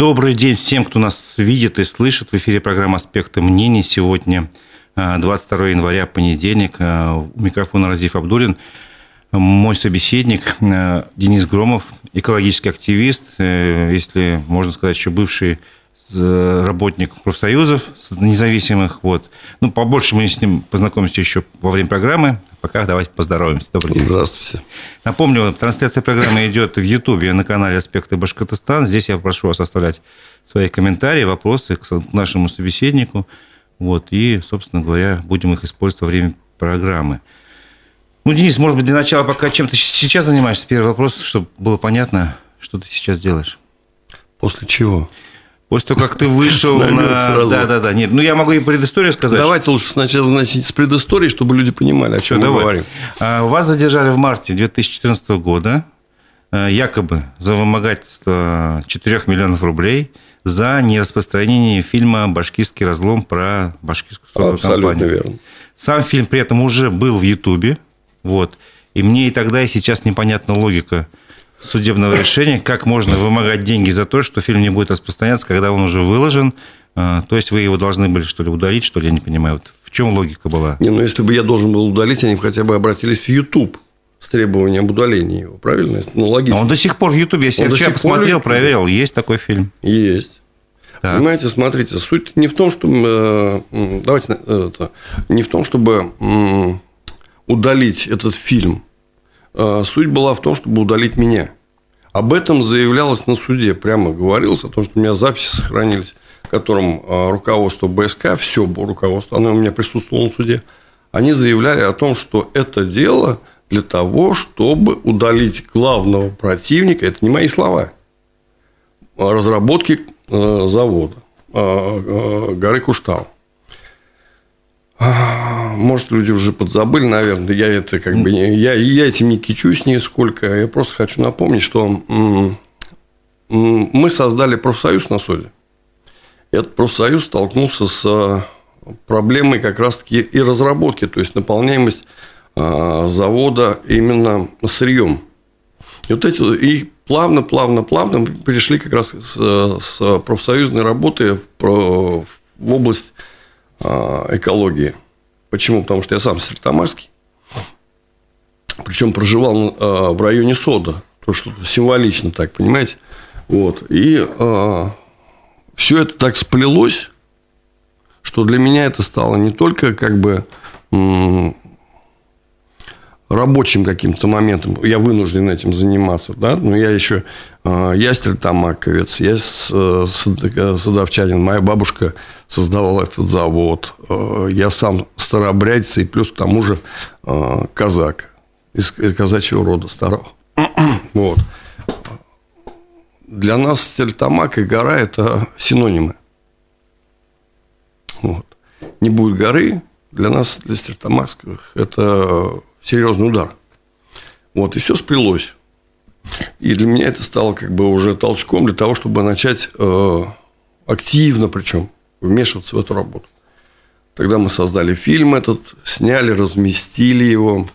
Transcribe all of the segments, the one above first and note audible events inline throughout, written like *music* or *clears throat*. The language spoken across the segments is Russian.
Добрый день всем, кто нас видит и слышит. В эфире программа «Аспекты мнений». Сегодня 22 э, января, понедельник. Э, у микрофона Разиф Абдулин. Мой собеседник э, Денис Громов, экологический активист, если можно сказать, еще бывший работник профсоюзов независимых. Вот. Ну, побольше мы с ним познакомимся еще во время программы. Пока давайте поздороваемся. Добрый день. Здравствуйте. Напомню, трансляция программы идет в Ютубе на канале «Аспекты Башкортостан». Здесь я прошу вас оставлять свои комментарии, вопросы к нашему собеседнику. Вот, и, собственно говоря, будем их использовать во время программы. Ну, Денис, может быть, для начала пока чем ты сейчас занимаешься? Первый вопрос, чтобы было понятно, что ты сейчас делаешь. После чего? После того, как ты вышел на... Сразу. Да, да, да. Нет, ну я могу и предысторию сказать. Давайте лучше сначала начать с предыстории, чтобы люди понимали, о чем ну, мы давай. говорим. А, вас задержали в марте 2014 года, а, якобы за вымогательство 4 миллионов рублей за нераспространение фильма «Башкирский разлом» про башкирскую сторону Абсолютно компанию. верно. Сам фильм при этом уже был в Ютубе. Вот. И мне и тогда, и сейчас непонятна логика – судебного решения, как можно вымогать деньги за то, что фильм не будет распространяться, когда он уже выложен. А, то есть вы его должны были, что ли, удалить, что ли, я не понимаю. Вот в чем логика была? Не, ну если бы я должен был удалить, они бы хотя бы обратились в YouTube с требованием об удалении его, правильно? Ну, логично. А он до сих пор в YouTube, я вчера посмотрел, пор... проверил, есть такой фильм. Есть. Так. Понимаете, смотрите, суть не в том, что э, давайте э, это, не в том, чтобы удалить этот фильм. А, суть была в том, чтобы удалить меня. Об этом заявлялось на суде. Прямо говорилось о том, что у меня записи сохранились, которым а, руководство БСК, все руководство, оно у меня присутствовало на суде, они заявляли о том, что это дело для того, чтобы удалить главного противника, это не мои слова, разработки а, завода горы Куштау. Может, люди уже подзабыли, наверное. Я это как бы не, я, я этим не кичусь нисколько. Я просто хочу напомнить, что мы создали профсоюз на Соде. Этот профсоюз столкнулся с а, проблемой как раз-таки и разработки, то есть наполняемость а, завода именно сырьем. И вот эти и плавно, плавно, плавно перешли как раз с, с профсоюзной работы в, в область а, экологии. Почему? Потому что я сам стрельтамарский. Причем проживал а, в районе Сода. То, что символично так, понимаете? Вот. И а, все это так сплелось, что для меня это стало не только как бы рабочим каким-то моментом, я вынужден этим заниматься, да, но я еще э, я стрельтамаковец, я садовчанин, моя бабушка создавала этот завод, э, я сам старообрядец и плюс к тому же э, казак из казачьего рода старого. *clears throat* вот. Для нас Стельтамак и гора – это синонимы. Вот. Не будет горы, для нас, для Стельтамакских, это серьезный удар. Вот, и все сплелось. И для меня это стало как бы уже толчком для того, чтобы начать э, активно, причем, вмешиваться в эту работу. Тогда мы создали фильм этот, сняли, разместили его,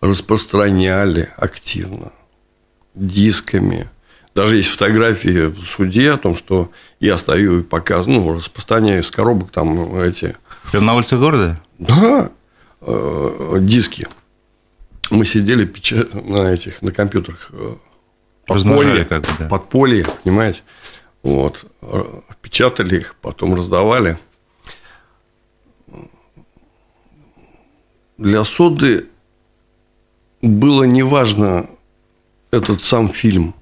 распространяли активно дисками. Даже есть фотографии в суде о том, что я стою и показываю, ну, распространяю из коробок там эти... Прямо на улице города? Да, э, диски. Мы сидели печа... на этих, на компьютерах э, подполье, как бы, да. подполье, понимаете? Вот. Печатали их, потом раздавали. Для соды было неважно этот сам фильм.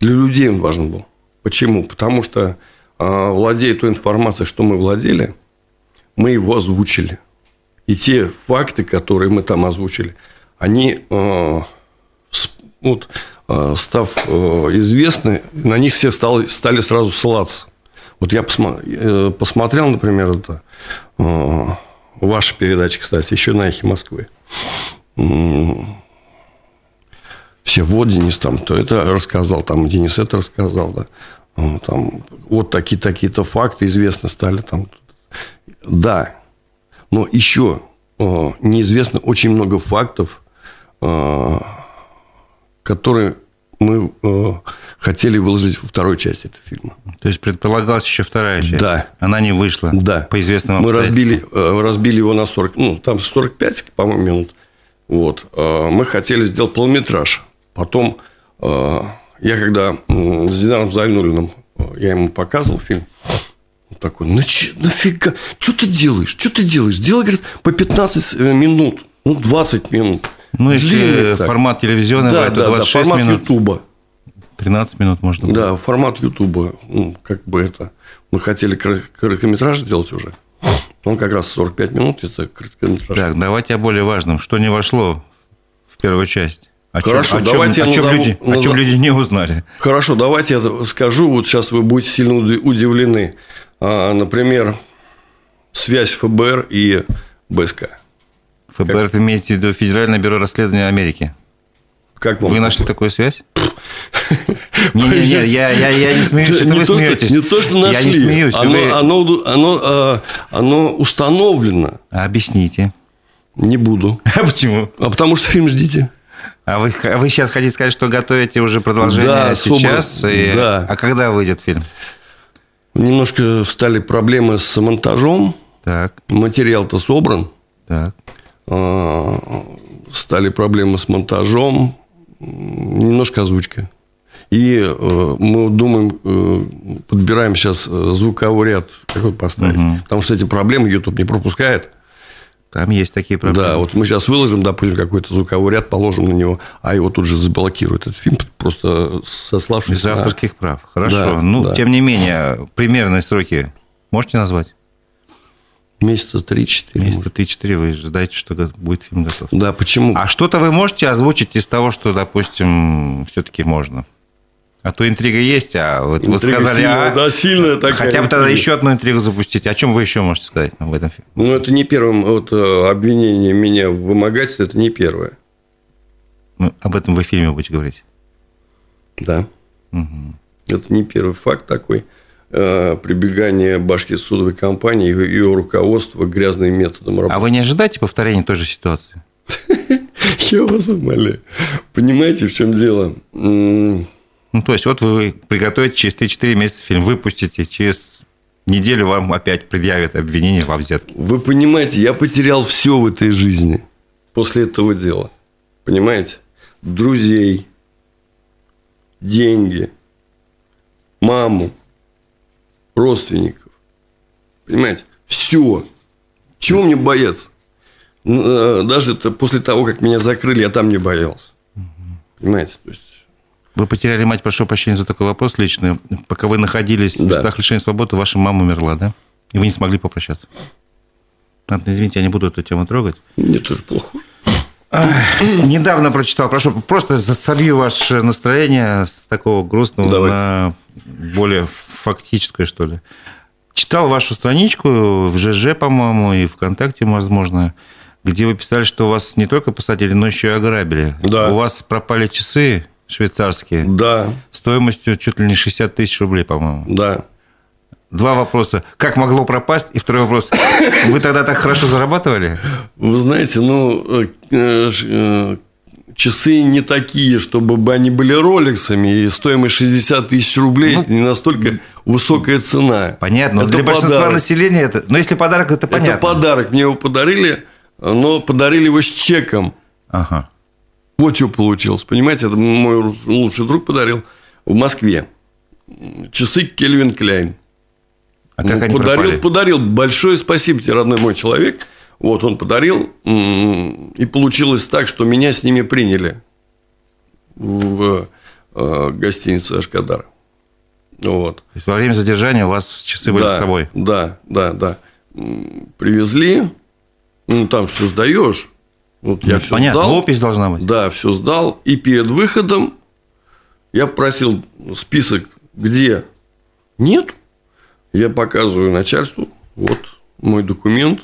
Для людей он важен был. Почему? Потому что, э, владея той информацией, что мы владели, мы его озвучили. И те факты, которые мы там озвучили, они, э, вот, став э, известны, на них все стали, стали сразу ссылаться. Вот я посмотрел, например, это ваша передача, кстати, еще на эхе Москвы. Все, вот Денис там, то это рассказал, там Денис это рассказал, да. Там, вот такие такие-то факты известны стали там. Да, но еще э, неизвестно очень много фактов, э, которые мы, э, хотели выложить во второй части этого фильма. То есть предполагалась еще вторая часть? Да. Она не вышла? Да. По известным Мы разбили, э, разбили его на 40, ну, там 45, по-моему, минут. Вот. Э, мы хотели сделать полнометраж. Потом э, я когда с Зидаром Зайнулиным, я ему показывал фильм, он такой, ну, нафига, что ты делаешь, что ты делаешь? Делай, говорит, по 15 минут, ну, 20 минут. Ну, если формат телевизионный, да, это да, 26 да, формат минут. Ютуба. 13 минут можно было. Да, формат Ютуба. Ну, как бы это... Мы хотели короткометраж сделать уже. Он как раз 45 минут, это короткометраж. Так, давайте о более важном. Что не вошло в первую часть? О Хорошо, чем, давайте о чем, назову, люди, назов... о чем люди не узнали. Хорошо, давайте я скажу. Вот сейчас вы будете сильно удивлены. А, например, связь ФБР и БСК. ФБР, как... имеете в виду Федеральное бюро расследования Америки? Как вам? Вы нашли такую связь? *laughs* Не-не-не, я, я, я не смеюсь, это не вы то, смеетесь. Что, не то, что нашли. Я не смеюсь. Оно, вы... оно, оно, оно, оно установлено. Объясните. Не буду. *laughs* А почему? А потому что фильм ждите. А вы, а вы сейчас хотите сказать, что готовите уже продолжение да, сейчас? И... Да. А когда выйдет фильм? Немножко встали проблемы с монтажом. Так. Материал-то собран. Так. А, стали проблемы с монтажом. Немножко озвучка. И э, мы думаем, э, подбираем сейчас звуковой ряд, какой поставить. Угу. Потому что эти проблемы YouTube не пропускает. Там есть такие проблемы. Да, вот мы сейчас выложим, допустим, какой-то звуковой ряд, положим на него, а его тут же заблокируют этот фильм, просто сославшись Без на... авторских прав. Хорошо. Да, ну, да. тем не менее, примерные сроки можете назвать? Месяца 3-4. Месяца 3-4 вы ожидаете, что будет фильм готов. Да, почему? А что-то вы можете озвучить из того, что, допустим, все-таки можно? А то интрига есть, а вот интрига вы сказали, сильная, а, да, сильная такая. Хотя бы тогда еще одну интригу запустить. О чем вы еще можете сказать в этом фильме? Ну, это не первое вот, обвинение меня в вымогательстве, это не первое. Ну, об этом вы в фильме будете говорить? Да. Угу. Это не первый факт такой. Э, прибегание башки судовой компании и ее руководства грязным методам работы. А вы не ожидаете повторения той же ситуации? *laughs* Я вас умоляю. Понимаете, в чем дело? Ну, то есть, вот вы приготовите через 3-4 месяца фильм, выпустите, через неделю вам опять предъявят обвинение во взятке. Вы понимаете, я потерял все в этой жизни после этого дела. Понимаете? Друзей, деньги, маму, родственников. Понимаете? Все. Чего мне бояться? Э, даже это после того, как меня закрыли, я там не боялся. Понимаете? То есть вы потеряли мать, прошу прощения за такой вопрос личный. Пока вы находились да. в местах лишения свободы, ваша мама умерла, да? И вы не смогли попрощаться. Ладно, извините, я не буду эту тему трогать. Мне тоже плохо. Недавно прочитал, прошу, просто собью ваше настроение с такого грустного Давайте. на более фактическое, что ли. Читал вашу страничку в ЖЖ, по-моему, и ВКонтакте, возможно, где вы писали, что вас не только посадили, но еще и ограбили. Да. У вас пропали часы, швейцарские. Да. Стоимостью чуть ли не 60 тысяч рублей, по-моему. Да. Два вопроса. Как могло пропасть? И второй вопрос. Вы тогда так хорошо зарабатывали? Вы знаете, ну, э, э, часы не такие, чтобы бы они были роликсами, и стоимость 60 тысяч рублей ну, это не настолько высокая цена. Понятно, это для подарок. большинства населения это... Но если подарок, это понятно. Это подарок. Мне его подарили, но подарили его с чеком. Ага. Вот что получилось. Понимаете, это мой лучший друг подарил в Москве. Часы Кельвин Кляйн. А они подарил, пропали? подарил. Большое спасибо тебе, родной мой человек. Вот он подарил. И получилось так, что меня с ними приняли в э, гостинице Ашкадар. Вот. То есть, во время задержания у вас часы были да, с собой? Да, да, да. Привезли. Ну, там все сдаешь. Вот я все Понятно, сдал. опись должна быть. Да, все сдал. И перед выходом я просил список, где нет. Я показываю начальству, вот мой документ.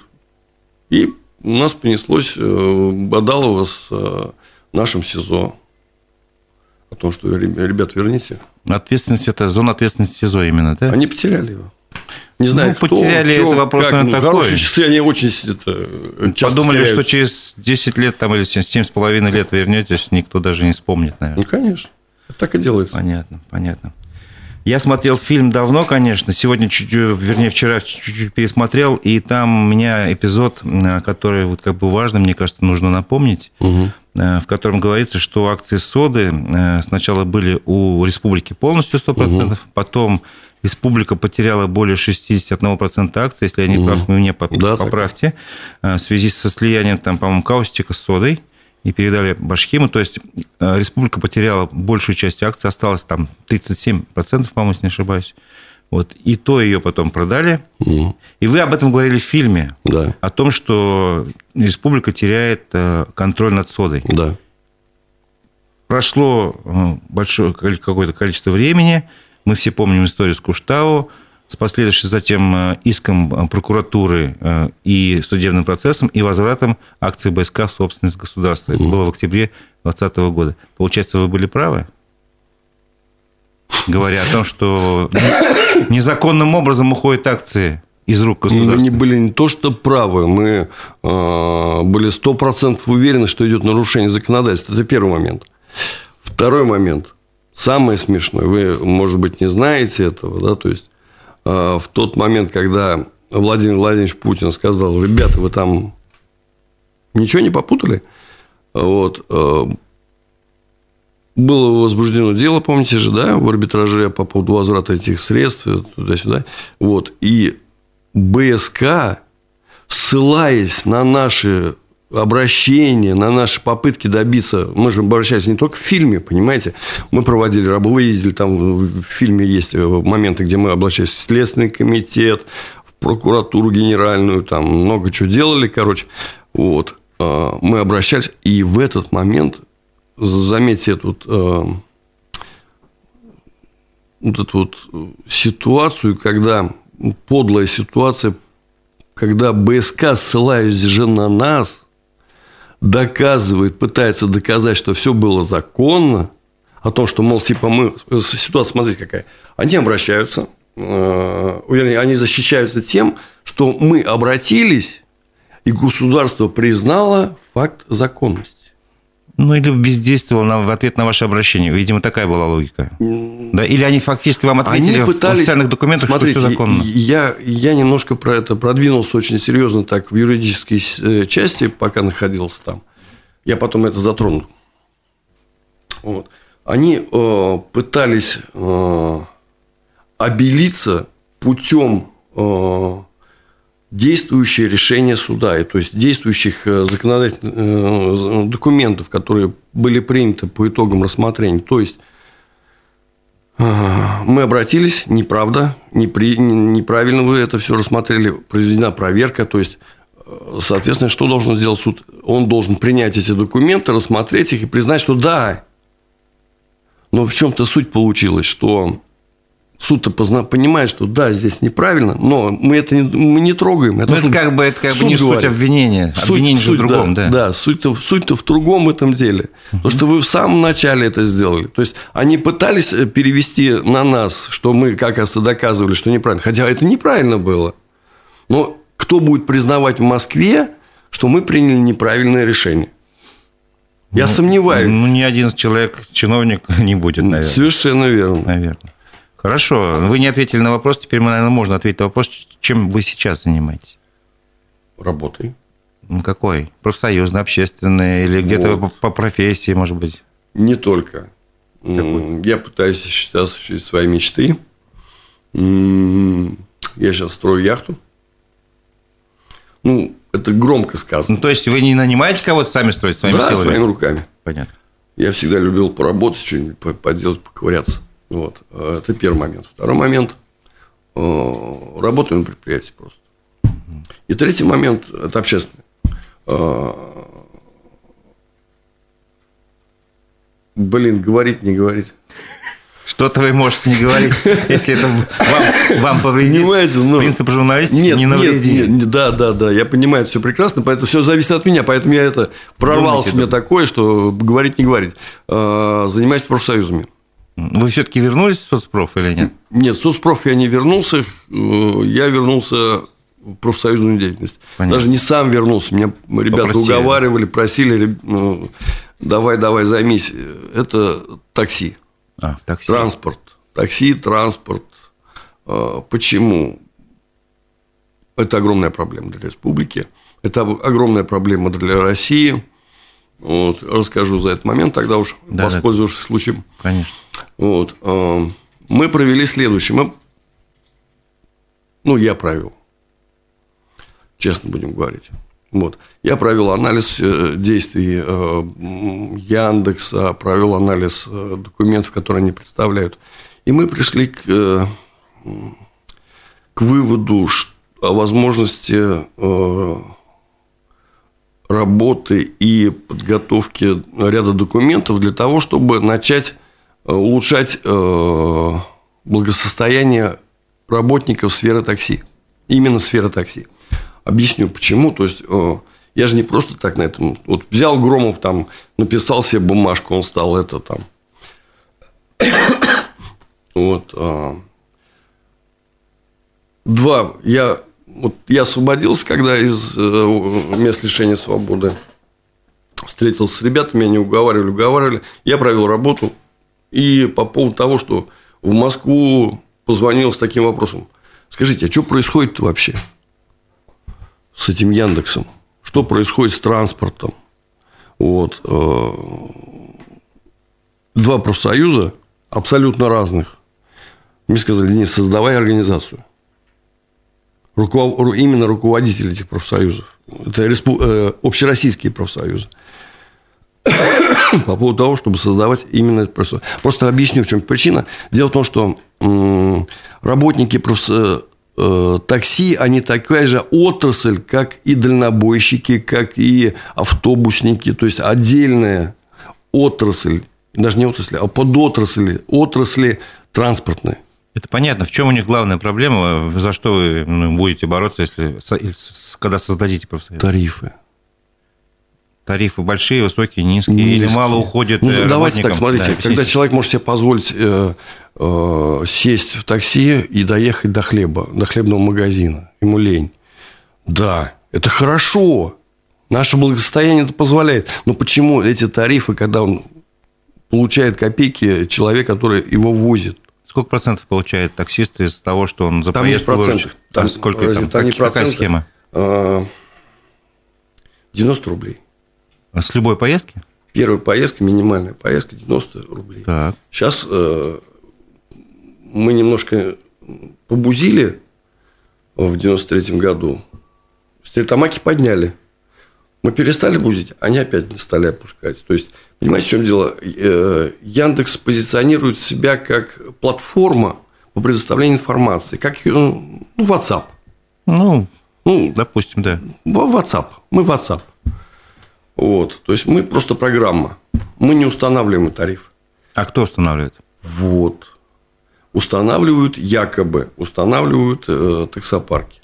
И у нас понеслось э, Бадалова с э, нашим СИЗО. О том, что, ребят, верните. Ответственность – это зона ответственности СИЗО именно, да? Они потеряли его. Не знаю, ну, кто, потеряли что, это вопрос, как, наверное, ну, такой. Хорошие часы, они очень это, часто Подумали, теряются. что через 10 лет там, или 7,5 лет вернетесь, никто даже не вспомнит, наверное. Ну, конечно. Так и делается. Понятно, понятно. Я смотрел фильм давно, конечно. Сегодня, чуть, вернее, вчера чуть-чуть пересмотрел, и там у меня эпизод, который вот как бы важно, мне кажется, нужно напомнить, угу. в котором говорится, что акции соды сначала были у республики полностью 100%, угу. потом республика потеряла более 61% акций, если я не прав, вы меня поправьте, да, в связи со слиянием, там, по-моему, каустика с содой и передали Башхиму. То есть э, республика потеряла большую часть акций, осталось там 37%, по-моему, если не ошибаюсь. Вот. И то ее потом продали. Угу. И вы об этом говорили в фильме. Да. О том, что республика теряет э, контроль над содой. Да. Прошло э, большое какое-то количество времени. Мы все помним историю с Куштау с последующим затем э, иском э, прокуратуры э, и судебным процессом и возвратом акций БСК в собственность государства. Это было в октябре 2020 года. Получается, вы были правы? Говоря о том, что незаконным образом уходят акции из рук государства. Мы не были не то что правы, мы э, были сто процентов уверены, что идет нарушение законодательства. Это первый момент. Второй момент. Самое смешное, вы, может быть, не знаете этого, да, то есть в тот момент, когда Владимир Владимирович Путин сказал, ребята, вы там ничего не попутали, вот, э, было возбуждено дело, помните же, да, в арбитраже по поводу возврата этих средств туда-сюда. Вот. И БСК, ссылаясь на наши обращения, на наши попытки добиться, мы же обращались не только в фильме, понимаете, мы проводили работу, вы ездили, там в фильме есть моменты, где мы обращались в Следственный комитет, в прокуратуру генеральную, там много чего делали, короче, вот, а, мы обращались, и в этот момент, заметьте эту а, вот эту вот ситуацию, когда подлая ситуация, когда БСК, ссылаясь же на нас, доказывает, пытается доказать, что все было законно, о том, что, мол, типа мы... Ситуация, смотрите, какая. Они обращаются, э, вернее, они защищаются тем, что мы обратились, и государство признало факт законности. Ну, или бездействовал на, в ответ на ваше обращение. Видимо, такая была логика. Да? Или они фактически вам ответили они пытались... в официальных документах, Смотрите, что все законно? Я, я немножко про это продвинулся очень серьезно так в юридической э, части, пока находился там. Я потом это затронул. Вот. Они э, пытались э, обелиться путем э, действующее решение суда, и, то есть действующих э, законодательных э, документов, которые были приняты по итогам рассмотрения. То есть э, мы обратились, неправда, непри, неправильно вы это все рассмотрели, произведена проверка, то есть Соответственно, что должен сделать суд? Он должен принять эти документы, рассмотреть их и признать, что да. Но в чем-то суть получилась, что суд-то понимает, что да, здесь неправильно, но мы это не, мы не трогаем. Это, суд, это как бы, это как бы не говорит. суть обвинения. Суть, Обвинение суть, в другом, да. Да, да суть-то, суть-то в другом этом деле. Uh-huh. Потому что вы в самом начале это сделали. То есть, они пытались э, перевести на нас, что мы как раз доказывали, что неправильно. Хотя это неправильно было. Но кто будет признавать в Москве, что мы приняли неправильное решение? Я ну, сомневаюсь. Ну, ни один человек, чиновник *laughs* не будет, наверное. Совершенно верно. Наверное. Хорошо. Вы не ответили на вопрос. Теперь, мы, наверное, можно ответить на вопрос, чем вы сейчас занимаетесь? Работой. Ну, какой? Профсоюзный, общественный или где-то вот. по профессии, может быть? Не только. Какой? Я пытаюсь осуществить свои мечты. Я сейчас строю яхту. Ну, это громко сказано. Ну, то есть, вы не нанимаете кого-то, сами строите своими да, силами? своими руками. Понятно. Я всегда любил поработать, что-нибудь поделать, поковыряться. Вот. А, это первый момент. Второй момент. А, работаю на предприятии просто. И третий момент – это общественный. А, блин, говорить, не говорить. Что-то вы можете не говорить, если это вам, вам повредит. Понимаете, ну, Принцип журналистики нет, не навреди. Нет, нет, да, да, да, я понимаю, все прекрасно, поэтому все зависит от меня, поэтому я это прорвался у меня такое, что говорить не говорить. Занимаюсь профсоюзами. Вы все-таки вернулись в соцпроф или нет? Нет, в соцпроф я не вернулся, я вернулся в профсоюзную деятельность. Понятно. Даже не сам вернулся, меня ребята Попросили. уговаривали, просили, ну, давай, давай, займись. Это такси. А, в такси. Транспорт. Такси, транспорт. А, почему? Это огромная проблема для республики. Это огромная проблема для России. Вот, расскажу за этот момент, тогда уж да, воспользовавшись да. случаем. Конечно. Вот, а, мы провели следующее. Мы, ну, я провел. Честно будем говорить. Вот. Я провел анализ э, действий э, Яндекса, провел анализ э, документов, которые они представляют. И мы пришли к, к выводу о возможности работы и подготовки ряда документов для того, чтобы начать улучшать благосостояние работников сферы такси. Именно сферы такси. Объясню почему. То есть, э, я же не просто так на этом... Вот взял Громов, там, написал себе бумажку, он стал это там... *coughs* Вот. Два. Я, вот, я освободился, когда из э, мест лишения свободы встретился с ребятами, они уговаривали, уговаривали. Я провел работу. И по поводу того, что в Москву позвонил с таким вопросом. Скажите, а что происходит вообще? с этим Яндексом, что происходит с транспортом. Вот. Э, два профсоюза абсолютно разных. Мне сказали, не создавай организацию. Руков... Именно руководители этих профсоюзов. Это респу... Э, общероссийские профсоюзы. *coughs* По поводу того, чтобы создавать именно этот профсоюз. Просто объясню, в чем причина. Дело в том, что работники профсоюза Э, такси, они такая же отрасль, как и дальнобойщики, как и автобусники, то есть отдельная отрасль, даже не отрасль, а подотрасли, отрасли транспортные. Это понятно. В чем у них главная проблема? За что вы ну, будете бороться, если когда создадите профсоюз? Тарифы. Тарифы большие, высокие, низкие, низкие. или мало уходит Ну, давайте так, смотрите, да, когда человек может себе позволить э, э, сесть в такси и доехать до хлеба, до хлебного магазина, ему лень. Да, это хорошо. Наше благосостояние это позволяет. Но почему эти тарифы, когда он получает копейки, человек, который его возит? Сколько процентов получает таксист из того, что он за там поездку выручит? Там, сколько там, там как, какая схема? 90 а, рублей. А с любой поездки? Первая поездка, минимальная поездка 90 рублей. Так. Сейчас э, мы немножко побузили в 93 году. Стритомаки подняли. Мы перестали бузить, они опять стали опускать. То есть, понимаете, в чем дело? Э, Яндекс позиционирует себя как платформа по предоставлению информации, как ну, WhatsApp. Ну, ну, допустим, да. WhatsApp. Мы WhatsApp. Вот. То есть мы просто программа. Мы не устанавливаем тариф. А кто устанавливает? Вот. Устанавливают якобы, устанавливают э, таксопарки.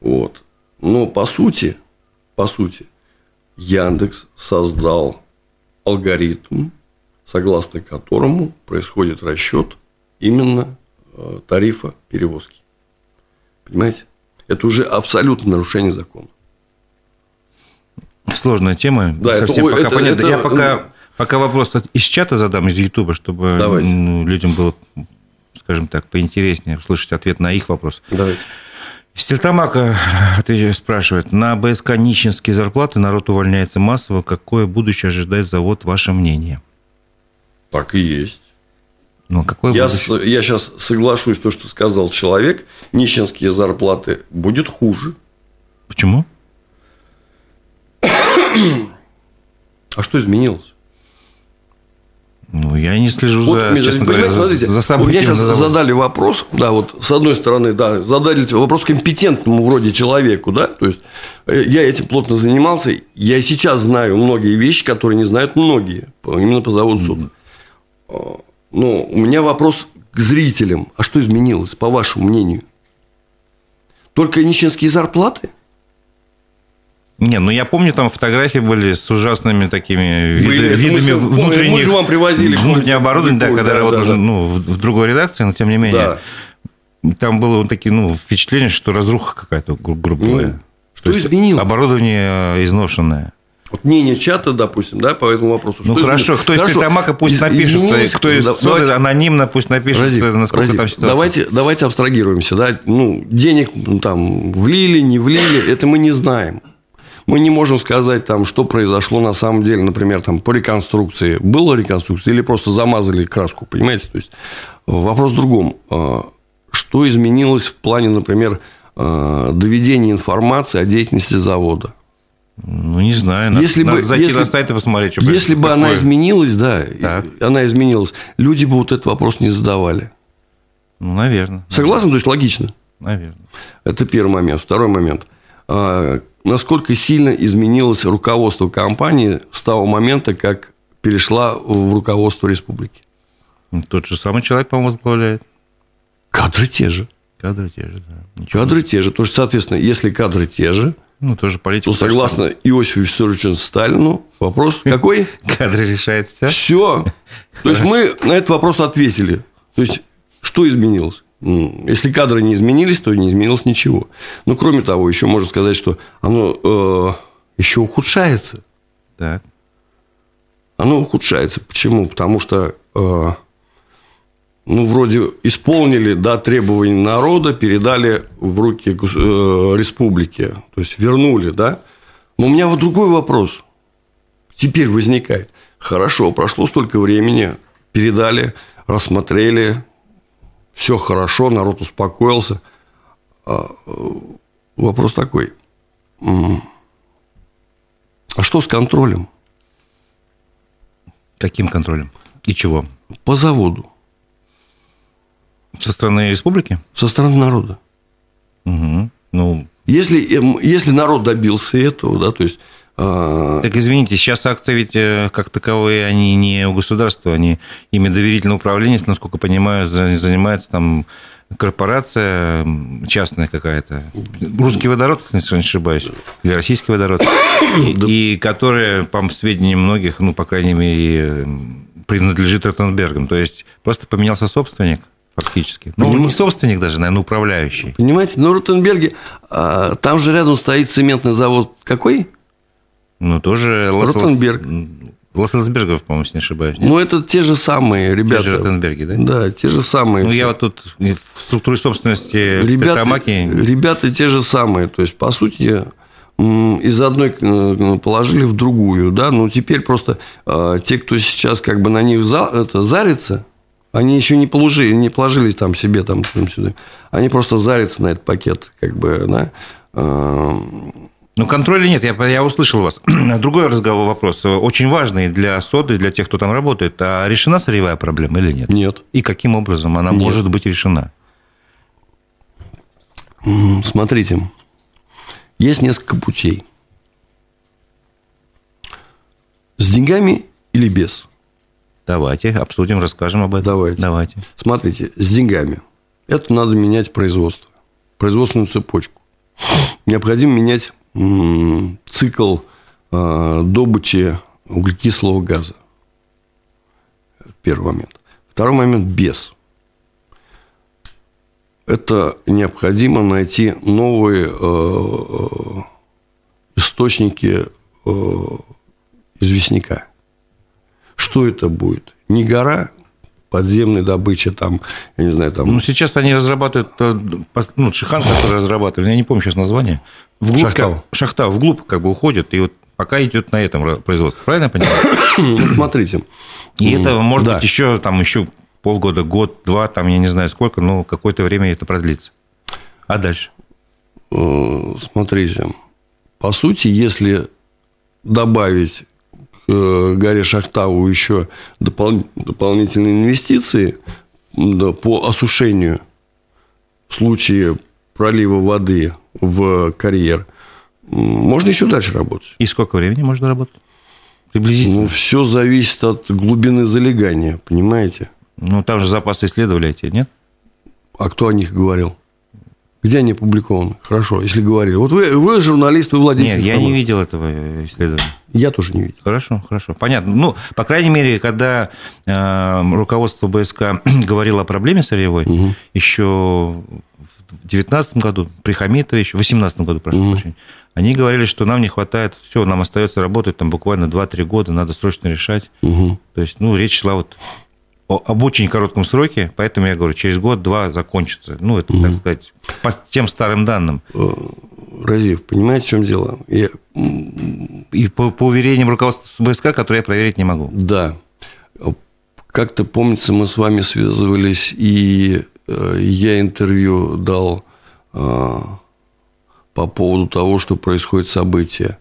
Вот. Но по сути, по сути, Яндекс создал алгоритм, согласно которому происходит расчет именно э, тарифа перевозки. Понимаете? Это уже абсолютно нарушение закона. Сложная тема. Да, совсем это, пока это, понятно. Это, Я пока, пока вопрос из чата задам, из Ютуба, чтобы ну, людям было, скажем так, поинтереснее услышать ответ на их вопрос. Давайте. Стельтамака спрашивает, на БСК нищенские зарплаты народ увольняется массово. Какое будущее ожидает завод, ваше мнение? Так и есть. Ну, какое я, с, я сейчас соглашусь то, что сказал человек. Нищенские зарплаты будет хуже. Почему? А что изменилось? Ну, я не слежу вот, за, честно говоря, смотрите, за событиями. Меня сейчас задали вопрос, да, вот с одной стороны, да, задали вопрос компетентному вроде человеку, да, то есть э, я этим плотно занимался, я сейчас знаю многие вещи, которые не знают многие, именно по заводу суд. А, но у меня вопрос к зрителям, а что изменилось, по вашему мнению? Только нищенские зарплаты? Не, ну я помню, там фотографии были с ужасными такими были, видами мы, внутренних... Мы же вам привозили. Внутреннее оборудование, да, когда да, работал да, ну, в, в другой редакции, но тем не менее. Да. Там было вот такие, ну, впечатление, что разруха какая-то, гру- грубо говоря. Ну, что изменилось? Оборудование э, изношенное. Вот мнение чата, допустим, да, по этому вопросу. Ну, хорошо, изменилось? кто из хорошо. Тайтамака пусть напишет, кто из давайте, анонимно пусть напишет, Разик, насколько Разик, там ситуация. Давайте, давайте абстрагируемся, да, ну, денег ну, там влили, не влили, это мы не знаем. Мы не можем сказать, там, что произошло на самом деле, например, там, по реконструкции. Была реконструкция или просто замазали краску, понимаете? То есть, вопрос в другом. А, что изменилось в плане, например, а, доведения информации о деятельности завода? Ну, не знаю. Надо, если надо бы, зайти если, на сайт и посмотреть, что Если бы такое. она изменилась, да, так. она изменилась, люди бы вот этот вопрос не задавали. Ну, наверное. Согласен? То есть, логично? Наверное. Это первый момент. Второй момент. А, насколько сильно изменилось руководство компании с того момента, как перешла в руководство республики? Ну, тот же самый человек, по-моему, возглавляет. Кадры те же. Кадры те же, да. Ничего кадры те же. То есть, соответственно, если кадры те же, ну, тоже политика. То согласно Иосифу Виссарионовичу Сталину, вопрос *laughs* какой? Кадры решает все. Все. То есть, мы на этот вопрос ответили. То есть, что изменилось? Если кадры не изменились, то не изменилось ничего. Но, кроме того, еще можно сказать, что оно э, еще ухудшается. Так. Оно ухудшается. Почему? Потому что э, ну, вроде исполнили да, требования народа, передали в руки э, республики, то есть вернули, да. Но у меня вот другой вопрос теперь возникает. Хорошо, прошло столько времени, передали, рассмотрели, все хорошо, народ успокоился. А, э, вопрос такой. А что с контролем? Каким контролем? И чего? По заводу. Со стороны республики? Со стороны народа. Угу. Ну, если, эм, если народ добился этого, да, то есть так извините, сейчас акции ведь э, как таковые, они не у государства, они ими доверительное управление, насколько понимаю, занимается там корпорация частная какая-то. Русский водород, если не ошибаюсь, или российский водород, *coughs* и, и которая, по сведениям многих, ну, по крайней мере, принадлежит Ротенбергам. То есть просто поменялся собственник – фактически. Ну, Поним... не собственник даже, наверное, управляющий. Понимаете, на Ротенберге, а, там же рядом стоит цементный завод какой? Ну, тоже Ротенберг. Лассельсбергов, по-моему, если не ошибаюсь. Нет? Ну, это те же самые ребята. Те же Ротенберги, да? Да, те же самые. Ну, все. я вот тут в структуре собственности ребята, Петромаки... Ребята те же самые. То есть, по сути, из одной э, положили в другую, да, ну, теперь просто э, те, кто сейчас как бы на них за, это, зарится, они еще не положили, не положили там себе там, там сюда. Они просто зарятся на этот пакет, как бы, да. Ну, контроля нет, я, я услышал вас. *clears throat* Другой разговор, вопрос, очень важный для соды, для тех, кто там работает. А решена сырьевая проблема или нет? Нет. И каким образом она нет. может быть решена? Смотрите, есть несколько путей. С деньгами или без? Давайте обсудим, расскажем об этом. Давайте. Давайте. Смотрите, с деньгами. Это надо менять производство, производственную цепочку. Необходимо менять цикл э, добычи углекислого газа. Первый момент. Второй момент – без. Это необходимо найти новые э, источники э, известняка. Что это будет? Не гора подземной добычи, там, я не знаю, там... Ну, сейчас они разрабатывают, э, ну, Шихан, который разрабатывали, я не помню сейчас название. Вглубь, Шахтал. Как, шахта вглубь как бы уходит, и вот пока идет на этом производстве. Правильно я понимаю? *coughs* Ну, смотрите. И это может да. быть еще, там, еще полгода, год, два, там, я не знаю сколько, но какое-то время это продлится. А дальше? Э, смотрите. По сути, если добавить Э, горе Шахтау еще допол- дополнительные инвестиции да, по осушению в случае пролива воды в карьер, можно еще дальше работать. И сколько времени можно работать? Приблизительно? Ну, все зависит от глубины залегания, понимаете? Ну, там же запасы исследовали эти, нет? А кто о них говорил? Где они опубликованы? Хорошо, если говорили. Вот вы, вы журналист, вы владелец Нет, я не видел этого исследования. Я тоже не видел. Хорошо, хорошо. Понятно. Ну, по крайней мере, когда э, руководство БСК *clears throat* говорило о проблеме сырьевой, угу. еще в 2019 году, при Хамитове, еще в 2018 году, прошу угу. прощения, Они говорили, что нам не хватает, все, нам остается работать там буквально 2-3 года, надо срочно решать. Угу. То есть, ну, речь шла вот об очень коротком сроке, поэтому я говорю, через год-два закончится. Ну, это, угу. так сказать, по тем старым данным. Э, Разив, понимаете, в чем дело? Я... И по, по уверениям руководства ВСК, которые я проверить не могу. Да. Как-то, помнится, мы с вами связывались, и э, я интервью дал э, по поводу того, что происходит событие.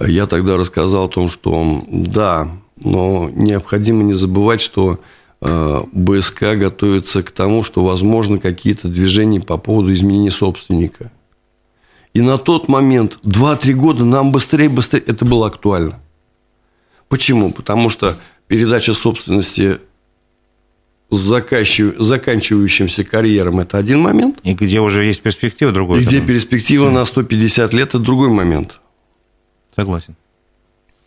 Я тогда рассказал о том, что да, но необходимо не забывать, что БСК готовится к тому, что возможно какие-то движения по поводу изменения собственника. И на тот момент, 2-3 года, нам быстрее, быстрее, это было актуально. Почему? Потому что передача собственности с заканчивающимся карьером – это один момент. И где уже есть перспектива, другой. И где перспектива на 150 лет – это другой момент. Согласен.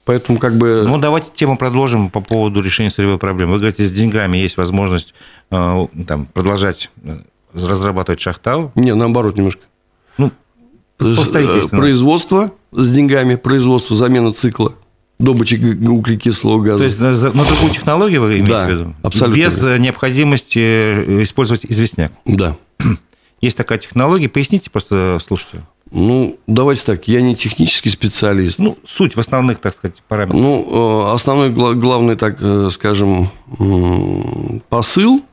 Поэтому как бы... Ну, давайте тему продолжим по поводу решения сырьевой проблемы. Вы говорите, с деньгами есть возможность э, там, продолжать э, разрабатывать шахтау? Не, наоборот немножко. Ну, э, Производство с деньгами, производство, замена цикла – добычи углекислого газа. То есть на другую технологию вы имеете да, в виду? абсолютно. Без необходимости использовать известняк? Да. Есть такая технология. Поясните просто слушателю. Ну, давайте так, я не технический специалист. Ну, суть в основных, так сказать, параметрах. Ну, э, основной, главный, так э, скажем, посыл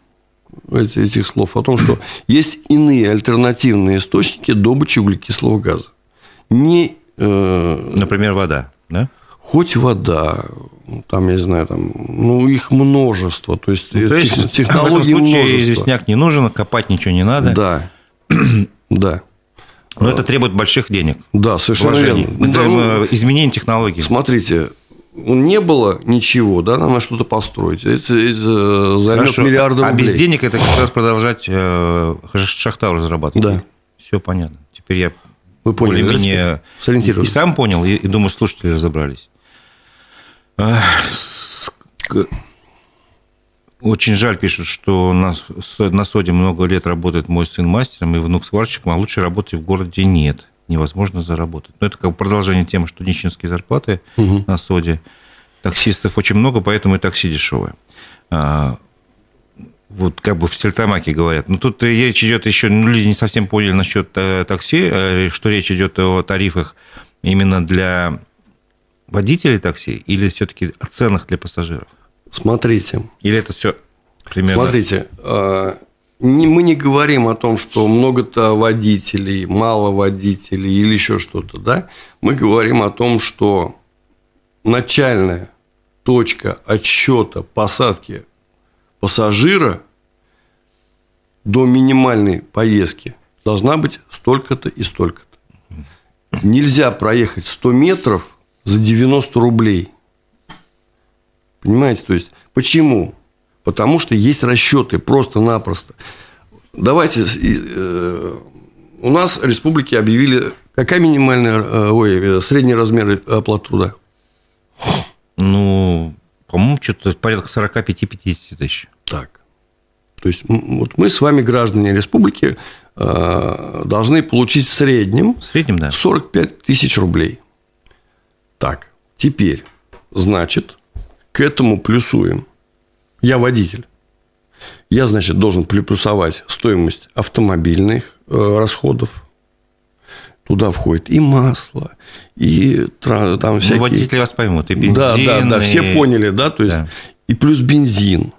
этих слов о том, что *coughs* есть иные альтернативные источники добычи углекислого газа. Не, э, Например, вода, да? хоть вода, там, я не знаю, там, ну, их множество. То есть, ну, то есть технологий в этом случае известняк не нужен, копать ничего не надо. Да, *coughs* да. Но это требует больших денег. Да, совершенно вложений. верно. Это ну, изменение технологий. Смотрите, не было ничего, да, надо что-то построить. Это, это займет Хорошо. миллиарды рублей. А без денег это как раз продолжать э, шахтау разрабатывать. Да. Все понятно. Теперь я Вы поняли, более-менее и сам понял, и, и думаю, слушатели разобрались. Очень жаль, пишут, что на, на СОДе много лет работает мой сын мастером и внук сварщиком, а лучшей работы в городе нет. Невозможно заработать. Но это как продолжение темы, что нищенские зарплаты угу. на СОДе. Таксистов очень много, поэтому и такси дешевое. А, вот как бы в Стельтамаке говорят. Но тут речь идет еще, ну, люди не совсем поняли насчет э, такси, э, что речь идет о тарифах именно для водителей такси или все-таки о ценах для пассажиров? Смотрите. Или это все примерно... Смотрите, а, мы не говорим о том, что много-то водителей, мало водителей или еще что-то, да? Мы говорим о том, что начальная точка отсчета посадки пассажира до минимальной поездки должна быть столько-то и столько-то. Нельзя проехать 100 метров за 90 рублей. Понимаете? То есть, почему? Потому что есть расчеты просто-напросто. Давайте, э, у нас республики объявили, какая минимальная, э, ой, э, средний размер оплаты труда? Ну, по-моему, что-то порядка 45-50 тысяч. Так. То есть, вот мы с вами, граждане республики, должны получить в среднем, в среднем да. 45 тысяч рублей. Так, теперь, значит, к этому плюсуем. Я водитель. Я, значит, должен плюсовать стоимость автомобильных э, расходов. Туда входит и масло, и там ну, всякие... Ну, водители вас поймут, и бензин, Да, да, да, все поняли, да, то есть... Да. И плюс бензин,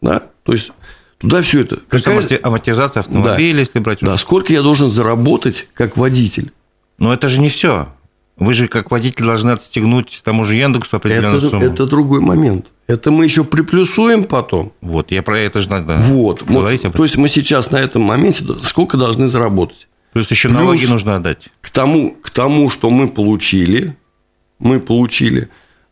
да, то есть... Туда все это. Какая... амортизация автомобиля, да. если брать. Да, сколько я должен заработать как водитель? Но это же не все. Вы же как водитель должны отстегнуть тому же Яндексу определенную это, сумму. Это другой момент. Это мы еще приплюсуем потом. Вот, я про это же надо вот, вот. То есть мы сейчас на этом моменте сколько должны заработать. Плюс еще Плюс налоги нужно отдать. К тому, к тому, что мы получили, мы получили,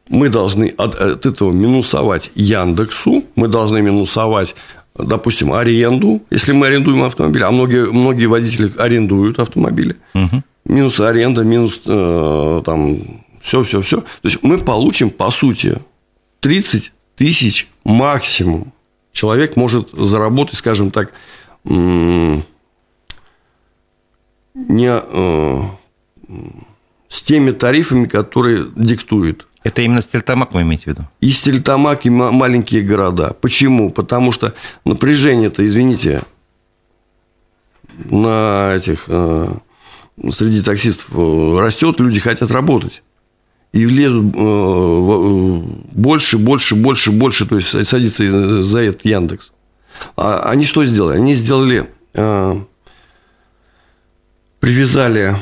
мы должны от, от этого минусовать Яндексу, мы должны минусовать допустим, аренду, если мы арендуем автомобиль, а многие, многие водители арендуют автомобили. Угу минус аренда, минус э, там все, все, все. То есть мы получим, по сути, 30 тысяч максимум. Человек может заработать, скажем так, не, э, с теми тарифами, которые диктует. Это именно Стельтамак вы имеете в виду? И Стельтамак, и маленькие города. Почему? Потому что напряжение-то, извините, на этих э, среди таксистов э, растет, люди хотят работать. И лезут э, больше, больше, больше, больше, то есть садится за этот Яндекс. А они что сделали? Они сделали, привязали